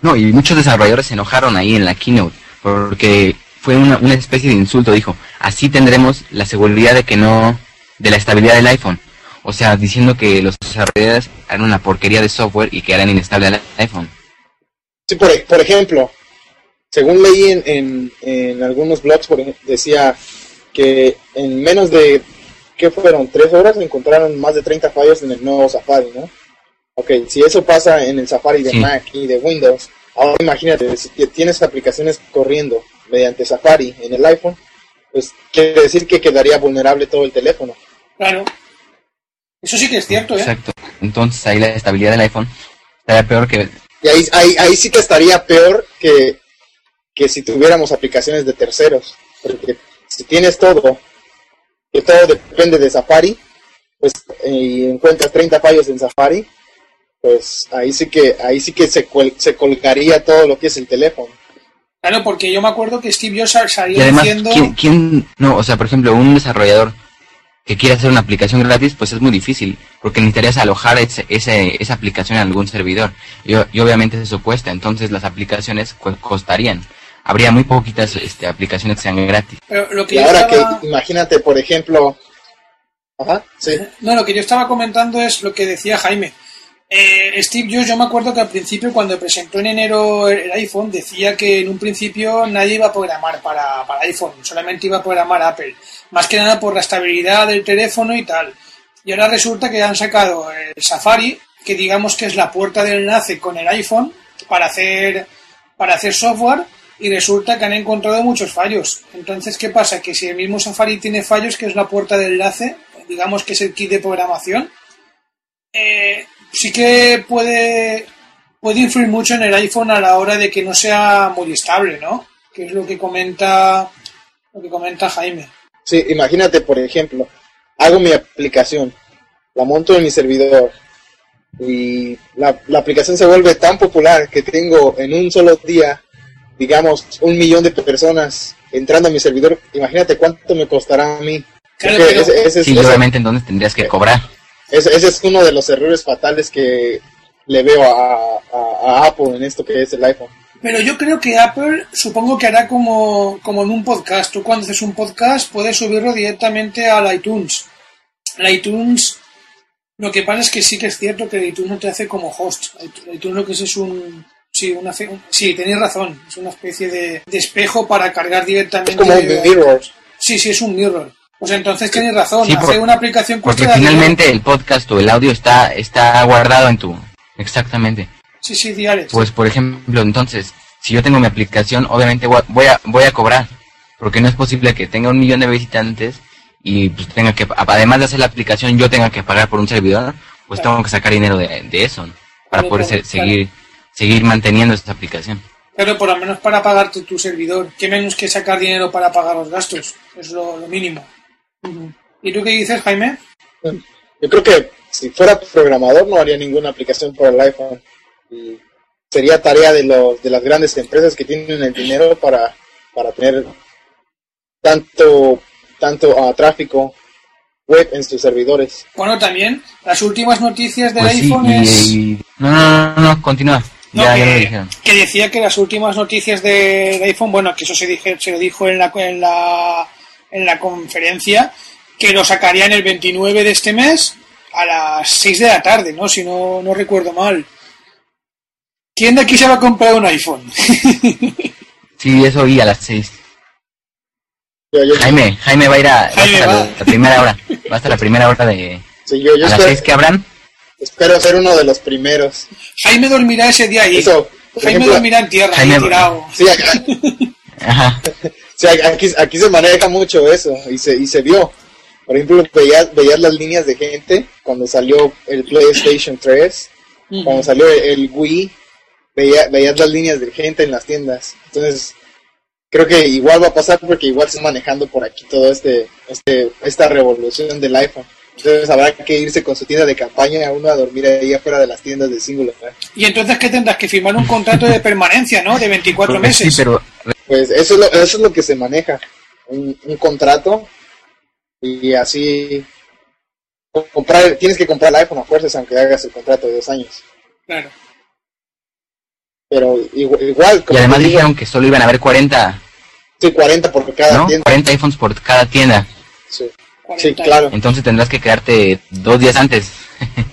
No, y muchos desarrolladores se enojaron ahí en la keynote porque fue una, una especie de insulto, dijo, así tendremos la seguridad de que no, de la estabilidad del iPhone. O sea, diciendo que los desarrolladores harán una porquería de software y que harán inestable el iPhone. Sí, por, por ejemplo, según leí en, en, en algunos blogs, por decía que en menos de, ¿qué fueron? Tres horas encontraron más de 30 fallos en el nuevo Safari, ¿no? Ok, si eso pasa en el Safari de Mac y de Windows, ahora imagínate, si tienes aplicaciones corriendo mediante Safari en el iPhone, pues quiere decir que quedaría vulnerable todo el teléfono. Claro. Eso sí que es cierto, ¿eh? Exacto. Entonces ahí la estabilidad del iPhone estaría peor que... Y ahí, ahí, ahí sí que estaría peor que, que si tuviéramos aplicaciones de terceros. Porque si tienes todo, que todo depende de Safari, pues y encuentras 30 fallos en Safari, pues ahí sí que ahí sí que se, se colgaría todo lo que es el teléfono. Claro, porque yo me acuerdo que Steve Jobs salía diciendo... ¿quién, no, o sea, por ejemplo, un desarrollador que quiere hacer una aplicación gratis, pues es muy difícil, porque necesitarías alojar ese, esa aplicación en algún servidor. Y, obviamente eso cuesta, entonces las aplicaciones costarían. Habría muy poquitas este, aplicaciones que sean gratis. y ahora que, imagínate, por ejemplo... Ajá, sí. No, lo que yo estaba comentando es lo que decía Jaime eh, Steve Jobs, yo me acuerdo que al principio, cuando presentó en enero el iPhone, decía que en un principio nadie iba a programar para, para iPhone, solamente iba a programar Apple. Más que nada por la estabilidad del teléfono y tal. Y ahora resulta que han sacado el Safari, que digamos que es la puerta de enlace con el iPhone para hacer, para hacer software, y resulta que han encontrado muchos fallos. Entonces, ¿qué pasa? Que si el mismo Safari tiene fallos, que es la puerta de enlace, digamos que es el kit de programación, eh, sí que puede, puede influir mucho en el iPhone a la hora de que no sea muy estable, ¿no? Que es lo que comenta, lo que comenta Jaime. Sí, imagínate, por ejemplo, hago mi aplicación, la monto en mi servidor y la, la aplicación se vuelve tan popular que tengo en un solo día, digamos, un millón de personas entrando a mi servidor, imagínate cuánto me costará a mí. Claro, pero- ese- ese es- Sí, ese- obviamente entonces tendrías que cobrar. Ese, ese es uno de los errores fatales que le veo a, a- a Apple en esto que es el iPhone. Pero yo creo que Apple supongo que hará como, como en un podcast. Tú cuando haces un podcast puedes subirlo directamente al iTunes. El iTunes, lo que pasa es que sí que es cierto que el iTunes no te hace como host. El iTunes lo que es es un... Sí, una, fe- sí, tenéis razón. Es una especie de, de espejo para cargar directamente. Es como un mirror. Sí, sí, es un mirror. Pues entonces tenéis razón. Sí, por- una aplicación Porque finalmente el podcast o el audio está, está guardado en tu... Exactamente. Sí, sí, diales. Pues por ejemplo, entonces, si yo tengo mi aplicación, obviamente voy a, voy a, cobrar. Porque no es posible que tenga un millón de visitantes y pues tenga que, además de hacer la aplicación, yo tenga que pagar por un servidor, pues Claro. tengo que sacar dinero de, de eso, ¿no? Para Claro, poder claro, seguir, seguir manteniendo esta aplicación. Pero por lo menos para pagarte tu servidor. ¿Qué menos que sacar dinero para pagar los gastos? Es lo, lo mínimo. ¿Y tú qué dices, Jaime? Yo creo que si fuera programador no haría ninguna aplicación para el iPhone. Y sería tarea de, los, de las grandes empresas que tienen el dinero para, para tener tanto, tanto ah, tráfico web en sus servidores. Bueno, también las últimas noticias del Pues sí, iPhone y, es... y- no, no, no, no, continúa. No, ya, que, decía que las últimas noticias de- del iPhone, bueno, que eso se, dije, se lo dijo en la, en, la, en la conferencia, que lo sacarían el 29 de este mes a las 6 de la tarde, ¿no? Si no, no recuerdo mal. ¿Quién de aquí se va a comprar un iPhone? *laughs* Sí, eso oí a las seis. Yo, yo, Jaime, Jaime va a ir a, va va. la, la primera hora. Va hasta la primera hora de... sí, yo, yo a las espero, seis que abran. espero ser uno de los primeros. Jaime dormirá ese día ahí. Eso, Jaime ejemplo, dormirá en tierra, Jaime- ahí tirado. Sí, acá- Ajá. *laughs* Sí, aquí, aquí se maneja mucho eso y se, y se vio. Por ejemplo, veías, veías las líneas de gente cuando salió el PlayStation 3, cuando salió el, el Wii, veía, veías las líneas de gente en las tiendas. Entonces, creo que igual va a pasar porque igual se está manejando por aquí todo este, este esta revolución del iPhone. Entonces habrá que irse con su tienda de campaña uno a dormir ahí afuera de las tiendas de Singular. Y entonces, ¿qué tendrás? Que firmar un contrato de permanencia, ¿no? De 24 Pues sí, meses. pero Pues eso es lo, eso es lo que se maneja, un, un contrato y así comprar, tienes que comprar el iPhone a fuerzas aunque hagas el contrato de dos años. Claro. Pero igual, igual Y además digo, dijeron que solo iban a haber 40, sí, 40 por cada ¿no? tienda. 40 iPhones por cada tienda. Sí, 40. Sí, claro. Entonces tendrás que quedarte dos días antes. *laughs*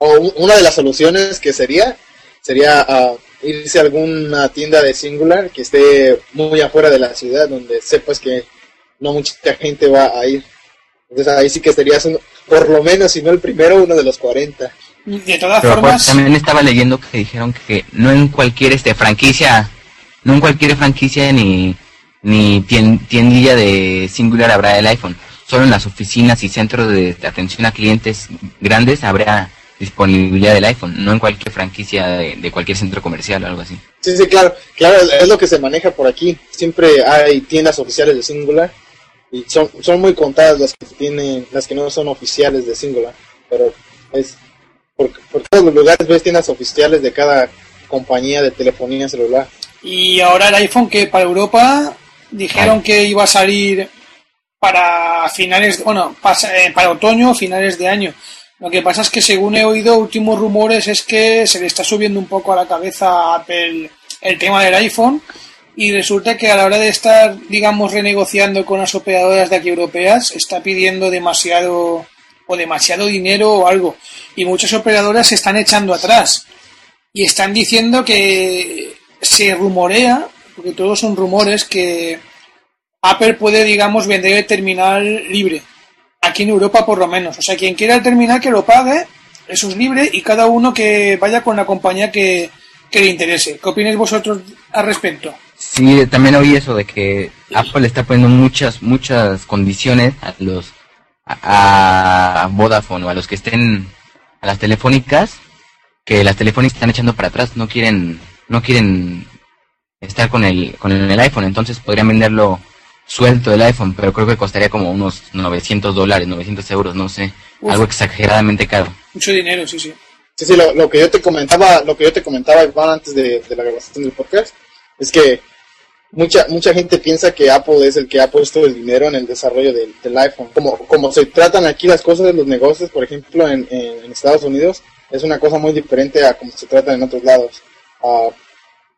O un- una de las soluciones que sería, sería ah, irse a alguna tienda de Singular que esté muy afuera de la ciudad, donde sepas que no mucha gente va a ir. Entonces ahí sí que serías, uno- por lo menos, si no el primero, uno de los 40. De todas Pero formas, aparte también estaba leyendo que dijeron que no en cualquier este franquicia, no en cualquier franquicia ni ni tien- tiendilla de Singular habrá el iPhone. Solo en las oficinas y centros de atención a clientes grandes habrá disponibilidad del iPhone, no en cualquier franquicia de, de cualquier centro comercial o algo así. Sí, sí, claro, claro, es lo que se maneja por aquí. Siempre hay tiendas oficiales de Singular y son, son muy contadas las que tienen, las que no son oficiales de Singular, pero es por, por todos los lugares ves tiendas oficiales de cada compañía de telefonía celular. y ahora el iPhone que para Europa dijeron que iba a salir para finales, bueno, pasa- eh, para otoño o finales de año. Lo que pasa es que según he oído últimos rumores es que se le está subiendo un poco a la cabeza a Apple el tema del iPhone y resulta que a la hora de estar, digamos, renegociando con las operadoras de aquí europeas, está pidiendo demasiado o demasiado dinero o algo y muchas operadoras se están echando atrás y están diciendo que se rumorea, porque todos son rumores, que Apple puede, digamos, vender el terminal libre. Aquí en Europa, por lo menos. O sea, quien quiera el que lo pague, eso es libre, y cada uno que vaya con la compañía que, le interese. ¿Qué opináis vosotros al respecto? Sí, también oí eso de que Apple está poniendo muchas, muchas condiciones a los, a Vodafone o a los que estén, a las telefónicas, que las telefónicas están echando para atrás, no quieren, no quieren estar con el, con el iPhone, entonces podrían venderlo suelto el iPhone, pero creo que costaría como unos 900 dólares, 900 euros, no sé, Uf. algo exageradamente caro. Mucho dinero, sí, sí. Sí, sí, lo, lo que yo te comentaba, lo que yo te comentaba Iván antes de, de la grabación del podcast, es que mucha mucha gente piensa que Apple es el que ha puesto el dinero en el desarrollo del, del iPhone. Como, como se tratan aquí las cosas de los negocios, por ejemplo, en, en, Estados Unidos, es una cosa muy diferente a como se trata en otros lados. Uh,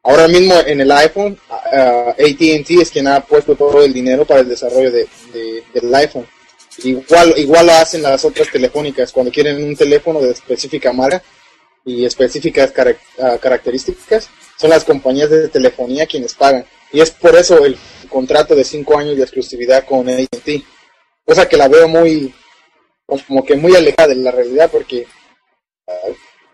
ahora mismo en el iPhone, uh, ATT es quien ha puesto todo el dinero para el desarrollo de, de, del iPhone. Igual, igual lo hacen las otras telefónicas cuando quieren un teléfono de específica marca y específicas uh, características, son las compañías de telefonía quienes pagan y es por eso el contrato de cinco años de exclusividad con AT&T, cosa que la veo muy, como que muy alejada de la realidad, porque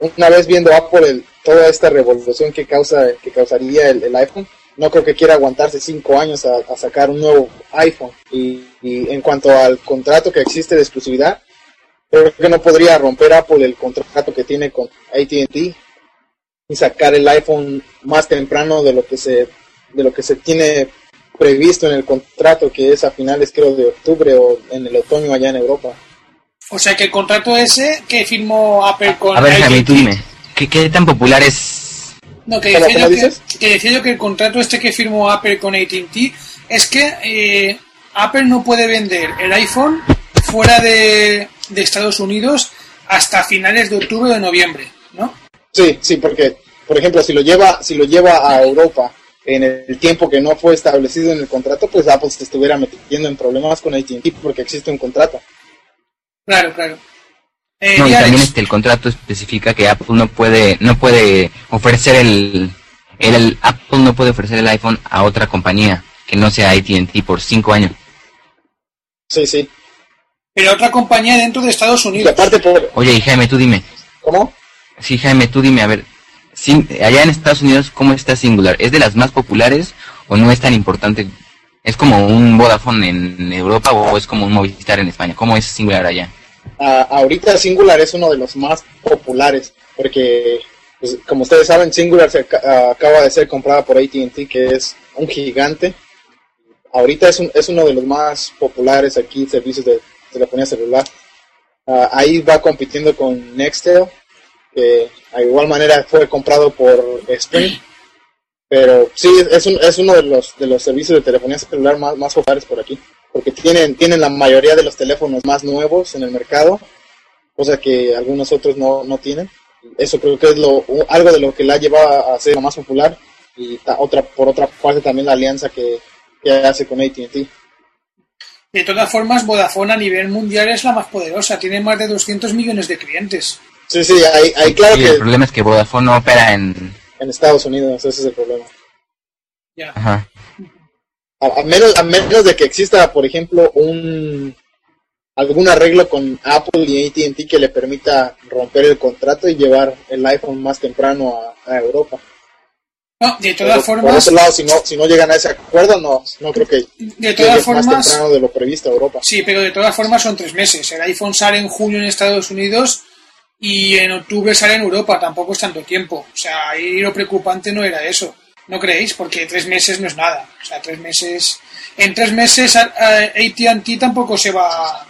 una vez viendo Apple toda esta revolución que causa, que causaría el, iPhone, no creo que quiera aguantarse cinco años a, sacar un nuevo iPhone. Y, y, en cuanto al contrato que existe de exclusividad, creo que no podría romper Apple el contrato que tiene con AT&T y sacar el iPhone más temprano de lo que se de lo que se tiene previsto en el contrato, que es a finales creo de octubre o en el otoño allá en Europa. O sea que el contrato ese que firmó Apple con... A ver, Javi, tú dime, ¿qué, tan popular es? No, que decía, yo que, decía, yo que, el contrato este que firmó Apple con AT&T es que eh, Apple no puede vender el iPhone fuera de, de Estados Unidos hasta finales de octubre o de noviembre, ¿no? Sí, sí, porque, por ejemplo, si lo lleva, si lo lleva a Europa en el tiempo que no fue establecido en el contrato, pues Apple se estuviera metiendo en problemas con AT&T porque existe un contrato. Claro, claro. Eh, no, y también este, el contrato especifica que Apple no puede no puede ofrecer el, el, Apple no puede ofrecer el iPhone a otra compañía que no sea AT&T por cinco años. Sí, sí. Pero otra compañía dentro de Estados Unidos. aparte por... Oye, Jaime, tú dime. ¿Cómo? Sí, Jaime, tú dime, a ver, allá en Estados Unidos, ¿cómo está Singular? ¿Es de las más populares o no es tan importante? ¿Es como un Vodafone en Europa o es como un Movistar en España? ¿Cómo es Singular allá? Ahorita Singular es uno de los más populares porque, pues, como ustedes saben, Singular se acaba de ser comprada por AT&T, que es un gigante. Ahorita es, un, es uno de los más populares aquí, servicios de telefonía celular. Ahí va compitiendo con Nextel, que a igual manera fue comprado por Sprint. Pero sí, es, un, es uno de los, de los servicios de telefonía celular más populares por aquí. Porque tienen, tienen la mayoría de los teléfonos más nuevos en el mercado, cosa que algunos otros no, no tienen. Eso creo que es lo, algo de lo que la ha llevado a ser más popular. Y otra, por otra parte también la alianza que, que hace con AT&T. De todas formas, Vodafone a nivel mundial es la más poderosa, tiene más de 200 millones de clientes. Sí, sí, hay, claro que... El problema es que Vodafone no opera en... En Estados Unidos, ese es el problema. Ya. Ajá. A, menos, a menos de que exista, por ejemplo, un algún arreglo con Apple y AT&T que le permita romper el contrato y llevar el iPhone más temprano a, Europa. No, de todas formas... Por otro lado, si no, si no llegan a ese acuerdo, no, no creo que de todas formas, más temprano de lo previsto Europa. Sí, pero de todas formas son tres meses. El iPhone sale en junio en Estados Unidos y en octubre sale en Europa, tampoco es tanto tiempo. O sea, ahí lo preocupante no era eso. ¿No creéis? Porque tres meses no es nada. O sea, tres meses... En tres meses AT&T tampoco se va...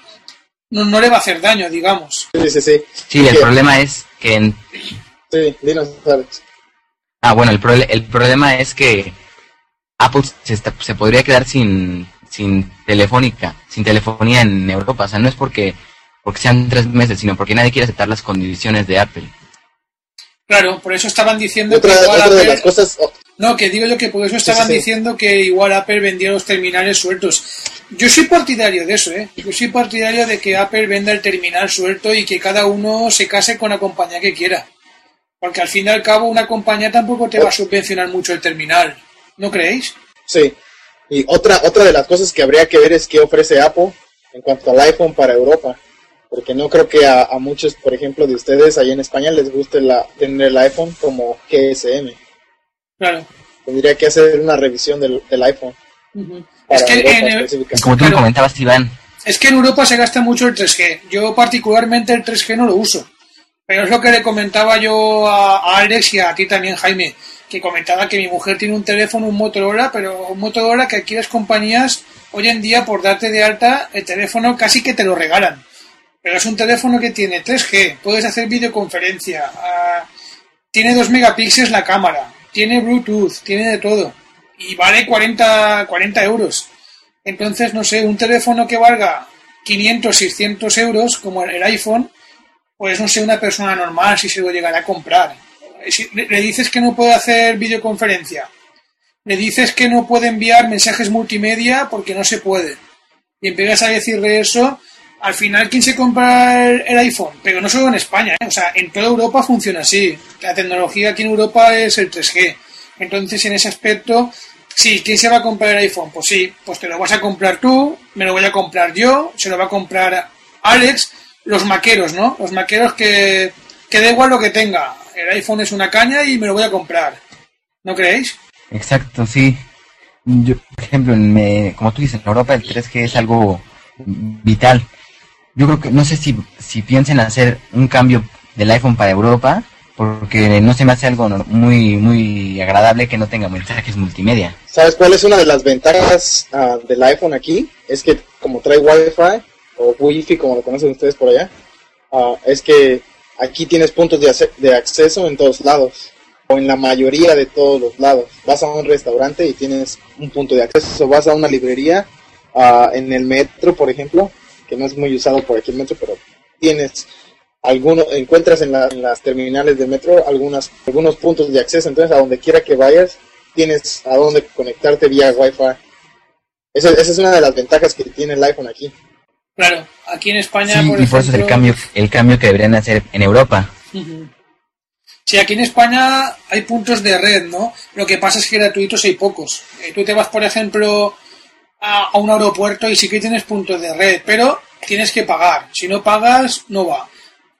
No, le va a hacer daño, digamos. Sí, sí, sí. Sí, el problema es que... En... Sí, dinos, Alex. Ah, bueno, el, el problema es que Apple se, se podría quedar sin, sin telefónica, sin telefonía en Europa. O sea, no es porque porque sean tres meses, sino porque nadie quiere aceptar las condiciones de Apple. Claro, por eso estaban diciendo que igual Apple... Oh. No, que digo yo que por eso estaban diciendo que igual Apple vendía los terminales sueltos. Yo soy partidario de eso, ¿eh? Yo soy partidario de que Apple venda el terminal suelto y que cada uno se case con la compañía que quiera. Porque al fin y al cabo una compañía tampoco te va a subvencionar mucho el terminal. ¿No creéis? Sí. Y otra, otra de las cosas que habría que ver es qué ofrece Apple en cuanto al iPhone para Europa porque no creo que a, muchos, por ejemplo, de ustedes ahí en España les guste la, tener el iPhone como GSM. Claro. Tendría que hacer una revisión del, iPhone. Es que en, como tú me comentabas, Iván. Es que en Europa se gasta mucho el 3G. Yo particularmente el 3G no lo uso. Pero es lo que le comentaba yo a, Alex y a ti también, Jaime, que comentaba que mi mujer tiene un teléfono, un Motorola, pero un Motorola que aquí las compañías hoy en día por darte de alta el teléfono casi que te lo regalan. Pero es un teléfono que tiene 3G, puedes hacer videoconferencia, ah, tiene 2 megapíxeles la cámara, tiene Bluetooth, tiene de todo. y vale 40, 40 euros. Entonces, no sé, un teléfono que valga 500, 600 euros, como el iPhone, pues no sé, una persona normal si se lo llegará a comprar. Si le dices que no puede hacer videoconferencia, le dices que no puede enviar mensajes multimedia porque no se puede, y empiezas a decirle eso, al final, ¿quién se compra el, iPhone? Pero no solo en España, ¿eh? o sea, en toda Europa funciona así. La tecnología aquí en Europa es el 3G. Entonces, en ese aspecto, sí, ¿quién se va a comprar el iPhone? Pues sí, pues te lo vas a comprar tú, me lo voy a comprar yo, se lo va a comprar Alex, los maqueros, ¿no? Los maqueros que, que da igual lo que tenga. El iPhone es una caña y me lo voy a comprar. ¿No creéis? Exacto, sí. Yo, por ejemplo, en, como tú dices, en Europa el 3G es algo vital. Yo creo que, no sé si, si piensen hacer un cambio del iPhone para Europa, porque no se me hace algo muy muy agradable que no tenga mensajes multimedia. ¿Sabes cuál es una de las ventajas ah, del iPhone aquí? Es que como trae Wi-Fi o Wi-Fi como lo conocen ustedes por allá, ah, es que aquí tienes puntos de, de acceso en todos lados o en la mayoría de todos los lados. Vas a un restaurante y tienes un punto de acceso, vas a una librería uh, en el metro, por ejemplo, que no es muy usado por aquí el metro, pero tienes algunos, encuentras en, las terminales de metro algunas, algunos puntos de acceso, entonces a donde quiera que vayas, tienes a dónde conectarte vía Wi-Fi. Esa, esa, es una de las ventajas que tiene el iPhone aquí. Claro, aquí en España. Sí, y por eso es el cambio, el cambio que deberían hacer en Europa. Sí, aquí en España hay puntos de red, ¿no? Lo que pasa es que gratuitos hay pocos. Eh, tú te vas, por ejemplo, a, un aeropuerto y sí que tienes puntos de red, pero tienes que pagar. Si no pagas, no va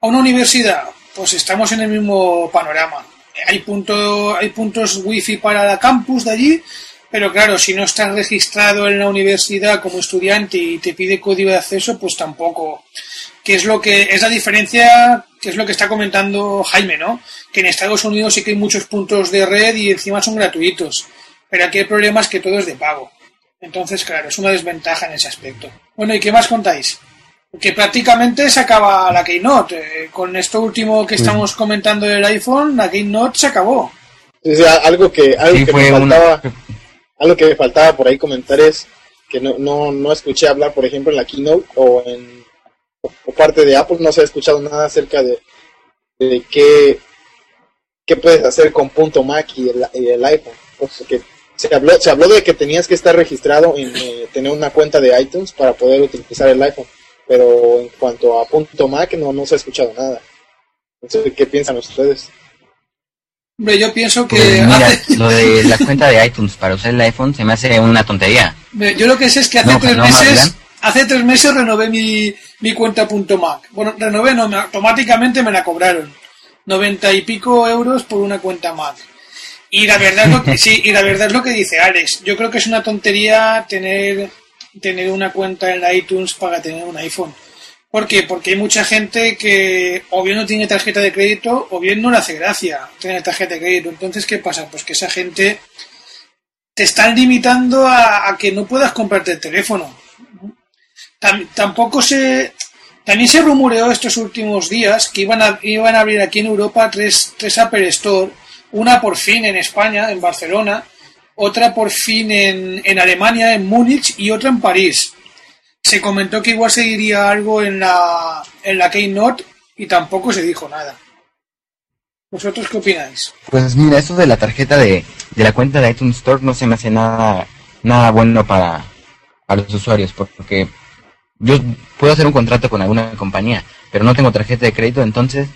a una universidad, pues estamos en el mismo panorama. Hay, punto, hay puntos wifi para la campus de allí, pero claro, si no estás registrado en la universidad como estudiante y te pide código de acceso, pues tampoco. Que es lo que es la diferencia, que es lo que está comentando Jaime, ¿no? Que en Estados Unidos sí que hay muchos puntos de red y encima son gratuitos. Pero aquí el problema es que todo es de pago. Entonces, claro, es una desventaja en ese aspecto. Bueno, ¿y qué más contáis? que prácticamente se acaba la Keynote. Eh, con esto último que estamos comentando del iPhone, la Keynote se acabó. algo que, algo que me faltaba, algo que me faltaba por ahí comentar es que no, no, no escuché hablar, por ejemplo, en la Keynote o en o parte de Apple, no se ha escuchado nada acerca de, de qué, qué puedes hacer con punto Mac y el, iPhone. Porque se habló, se habló de que tenías que estar registrado en eh, tener una cuenta de iTunes para poder utilizar el iPhone pero en cuanto a punto Mac no, no se ha escuchado nada. Entonces, ¿qué piensan ustedes? Hombre, yo pienso que... Pues mira, *laughs* lo de la cuenta de iTunes para usar el iPhone se me hace una tontería. Yo lo que sé es que hace tres meses... Hace tres meses renové mi, mi cuenta .mac. Bueno, renové, no, automáticamente me la cobraron. Noventa y pico euros por una cuenta Mac. Y la verdad es lo que, sí, y la verdad es lo que dice Alex. Yo creo que es una tontería tener tener una cuenta en la iTunes para tener un iPhone. ¿Por qué? Porque hay mucha gente que o bien no tiene tarjeta de crédito o bien no le hace gracia tener tarjeta de crédito. Entonces, ¿qué pasa? Pues que esa gente te están limitando a, que no puedas comprarte el teléfono. tampoco se... También se rumoreó estos últimos días que iban a, iban a abrir aquí en Europa tres, tres Apple Store, una por fin en España, en Barcelona, otra por fin en, en Alemania, en Múnich y otra en París. Se comentó que igual seguiría algo en la, en la Keynote y tampoco se dijo nada. ¿Vosotros qué opináis? Pues mira, eso de la tarjeta de, de la cuenta de iTunes Store no se me hace nada, nada bueno para, para los usuarios, porque yo puedo hacer un contrato con alguna compañía, pero no tengo tarjeta de crédito, entonces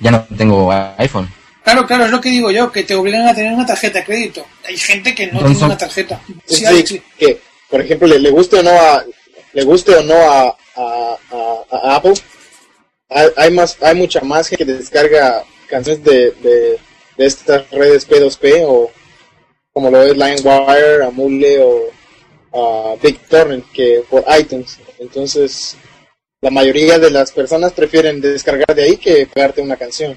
ya no tengo iPhone. Claro, claro, es lo que digo yo, que te obligan a tener una tarjeta de crédito. Hay gente que no tiene una tarjeta. Sí, que, por ejemplo, le, guste o no a, le guste o no a, a, Apple, hay, más, hay mucha más gente que descarga canciones de, de, estas redes P2P o como lo es LimeWire, Amule o Big Torrent que por iTunes. Entonces, la mayoría de las personas prefieren descargar de ahí que pegarte una canción.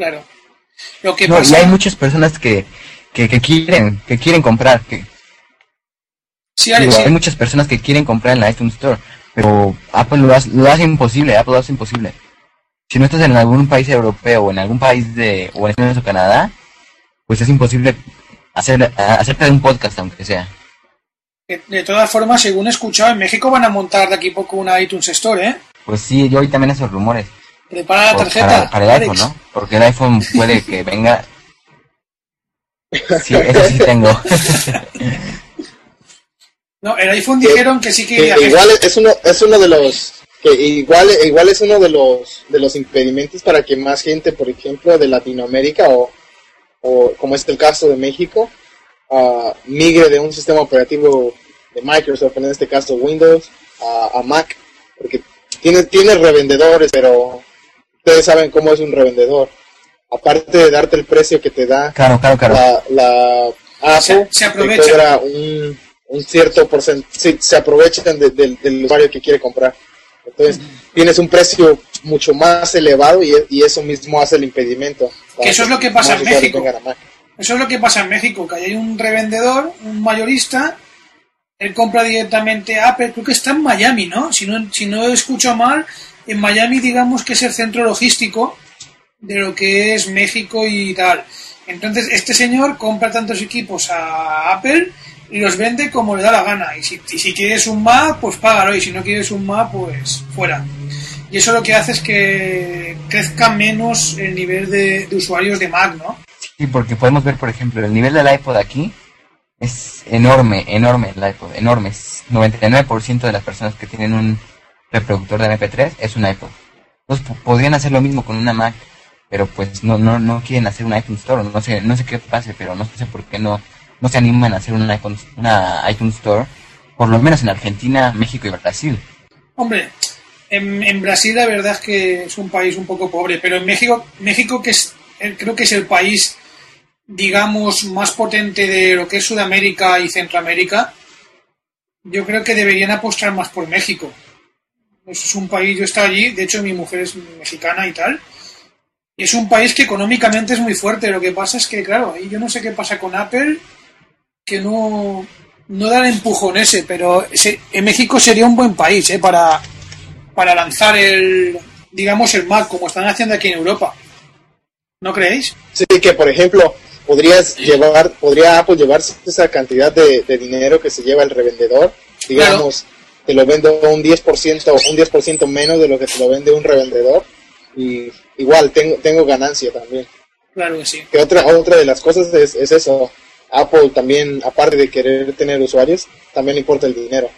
Claro. Lo que y hay muchas personas que, que, quieren que quieren comprar. Que, sí, Hay muchas personas que quieren comprar en la iTunes Store, pero Apple lo hace, lo hace imposible. Apple lo hace imposible. Si no estás en algún país europeo o en algún país de o en Estados Unidos o Canadá, pues es imposible hacer, acerca de un podcast, aunque sea. De todas formas, según he escuchado, en México van a montar de aquí poco una iTunes Store, ¿eh? Pues sí, yo oí también esos rumores. Prepara la tarjeta. Para, el iPhone, ¿no? Porque el iPhone puede que venga. Sí, eso sí tengo. *laughs* no, el iPhone dijeron que sí que, igual es uno es uno de los que igual igual es uno de los de los impedimentos para que más gente, por ejemplo, de Latinoamérica o, o como es el caso de México, uh, migre de un sistema operativo de Microsoft, en este caso Windows, a, Mac, porque tiene, tiene revendedores, pero ustedes saben cómo es un revendedor. Aparte de darte el precio que te da la, la Apple, se, aprovecha. un, un cierto porcentaje, se aprovechan del usuario que quiere comprar. Entonces, tienes un precio mucho más elevado y, y, eso mismo hace el impedimento. Que eso es lo que pasa en México. Eso es lo que pasa en México, que hay un revendedor, un mayorista, él compra directamente a Apple, creo que está en Miami, ¿no? Si no, si no escucho mal, en Miami digamos que es el centro logístico de lo que es México y tal. Entonces, este señor compra tantos equipos a Apple y los vende como le da la gana. Y si, quieres un Mac, pues págalo. Y si no quieres un Mac, pues fuera. Y eso lo que hace es que crezca menos el nivel de usuarios de Mac, ¿no? Sí, porque podemos ver, por ejemplo, el nivel del iPod aquí es enorme, enorme el iPod, enorme. 99% de las personas que tienen un reproductor de MP3 es un iPod. Podrían hacer lo mismo con una Mac, pero pues no, no, no quieren hacer un iTunes Store. No sé, no sé qué pase, pero no sé por qué no, no se animan a hacer una, una iTunes Store, por lo menos en Argentina, México y Brasil. Hombre, en, en, Brasil la verdad es que es un país un poco pobre, pero en México, México que es, creo que es el país digamos, más potente de lo que es Sudamérica y Centroamérica, yo creo que deberían apostar más por México. Es un país, yo he estado allí, de hecho mi mujer es mexicana y tal, y es un país que económicamente es muy fuerte. Lo que pasa es que, claro, yo no sé qué pasa con Apple, que no, no da el empujón ese, pero en México sería un buen país ¿eh? para, para lanzar el, digamos, el Mac, como están haciendo aquí en Europa. ¿No creéis? Sí, que por ejemplo, podrías llevar, podría Apple llevarse esa cantidad de, dinero que se lleva el revendedor, digamos, te lo vendo un 10% o un 10% menos de lo que te lo vende un revendedor y igual tengo, tengo ganancia también. Claro que sí. Que otra, otra de las cosas es, eso, Apple también, aparte de querer tener usuarios, también importa el dinero.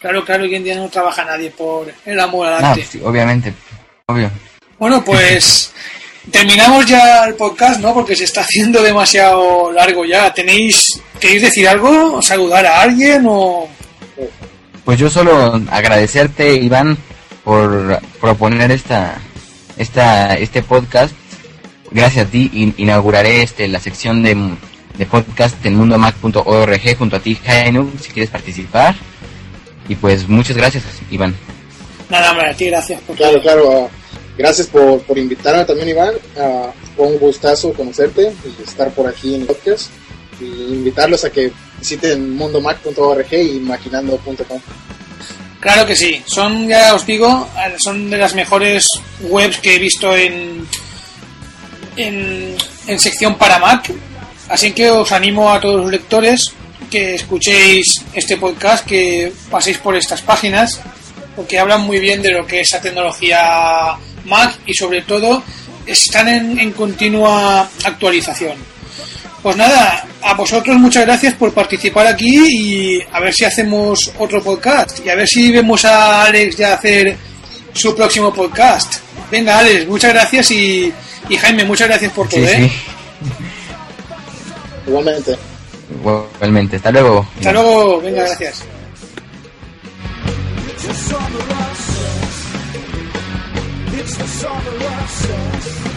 Claro, claro, hoy en día no trabaja nadie por el amor al arte. obviamente, obvio. Bueno, pues terminamos ya el podcast, ¿no? Porque se está haciendo demasiado largo ya. ¿Tenéis, queréis decir algo? ¿Saludar a alguien o...? Pues yo solo agradecerte, Iván, por proponer esta, esta, este podcast. Gracias a ti inauguraré este, la sección de, de podcast en mundomac.org junto a ti, Jainu, si quieres participar. Y pues muchas gracias, Iván. Nada, hombre, a ti gracias. Por claro, claro. Gracias por, por invitarme también, Iván. Uh, fue un gustazo conocerte y estar por aquí en el podcast. Y invitarlos a que visiten mundomac.org y maquinando.com. Claro que sí, son, ya os digo, son de las mejores webs que he visto en, en, en sección para Mac. Así que os animo a todos los lectores que escuchéis este podcast, que paséis por estas páginas, porque hablan muy bien de lo que es la tecnología Mac y sobre todo están en, continua actualización. Pues nada, a vosotros muchas gracias por participar aquí y a ver si hacemos otro podcast y a ver si vemos a Alex ya hacer su próximo podcast. Venga, Alex, muchas gracias y, Jaime, muchas gracias por todo. ¿eh? *laughs* Igualmente. Igualmente, hasta luego. Hasta luego, venga, gracias. It's the summer of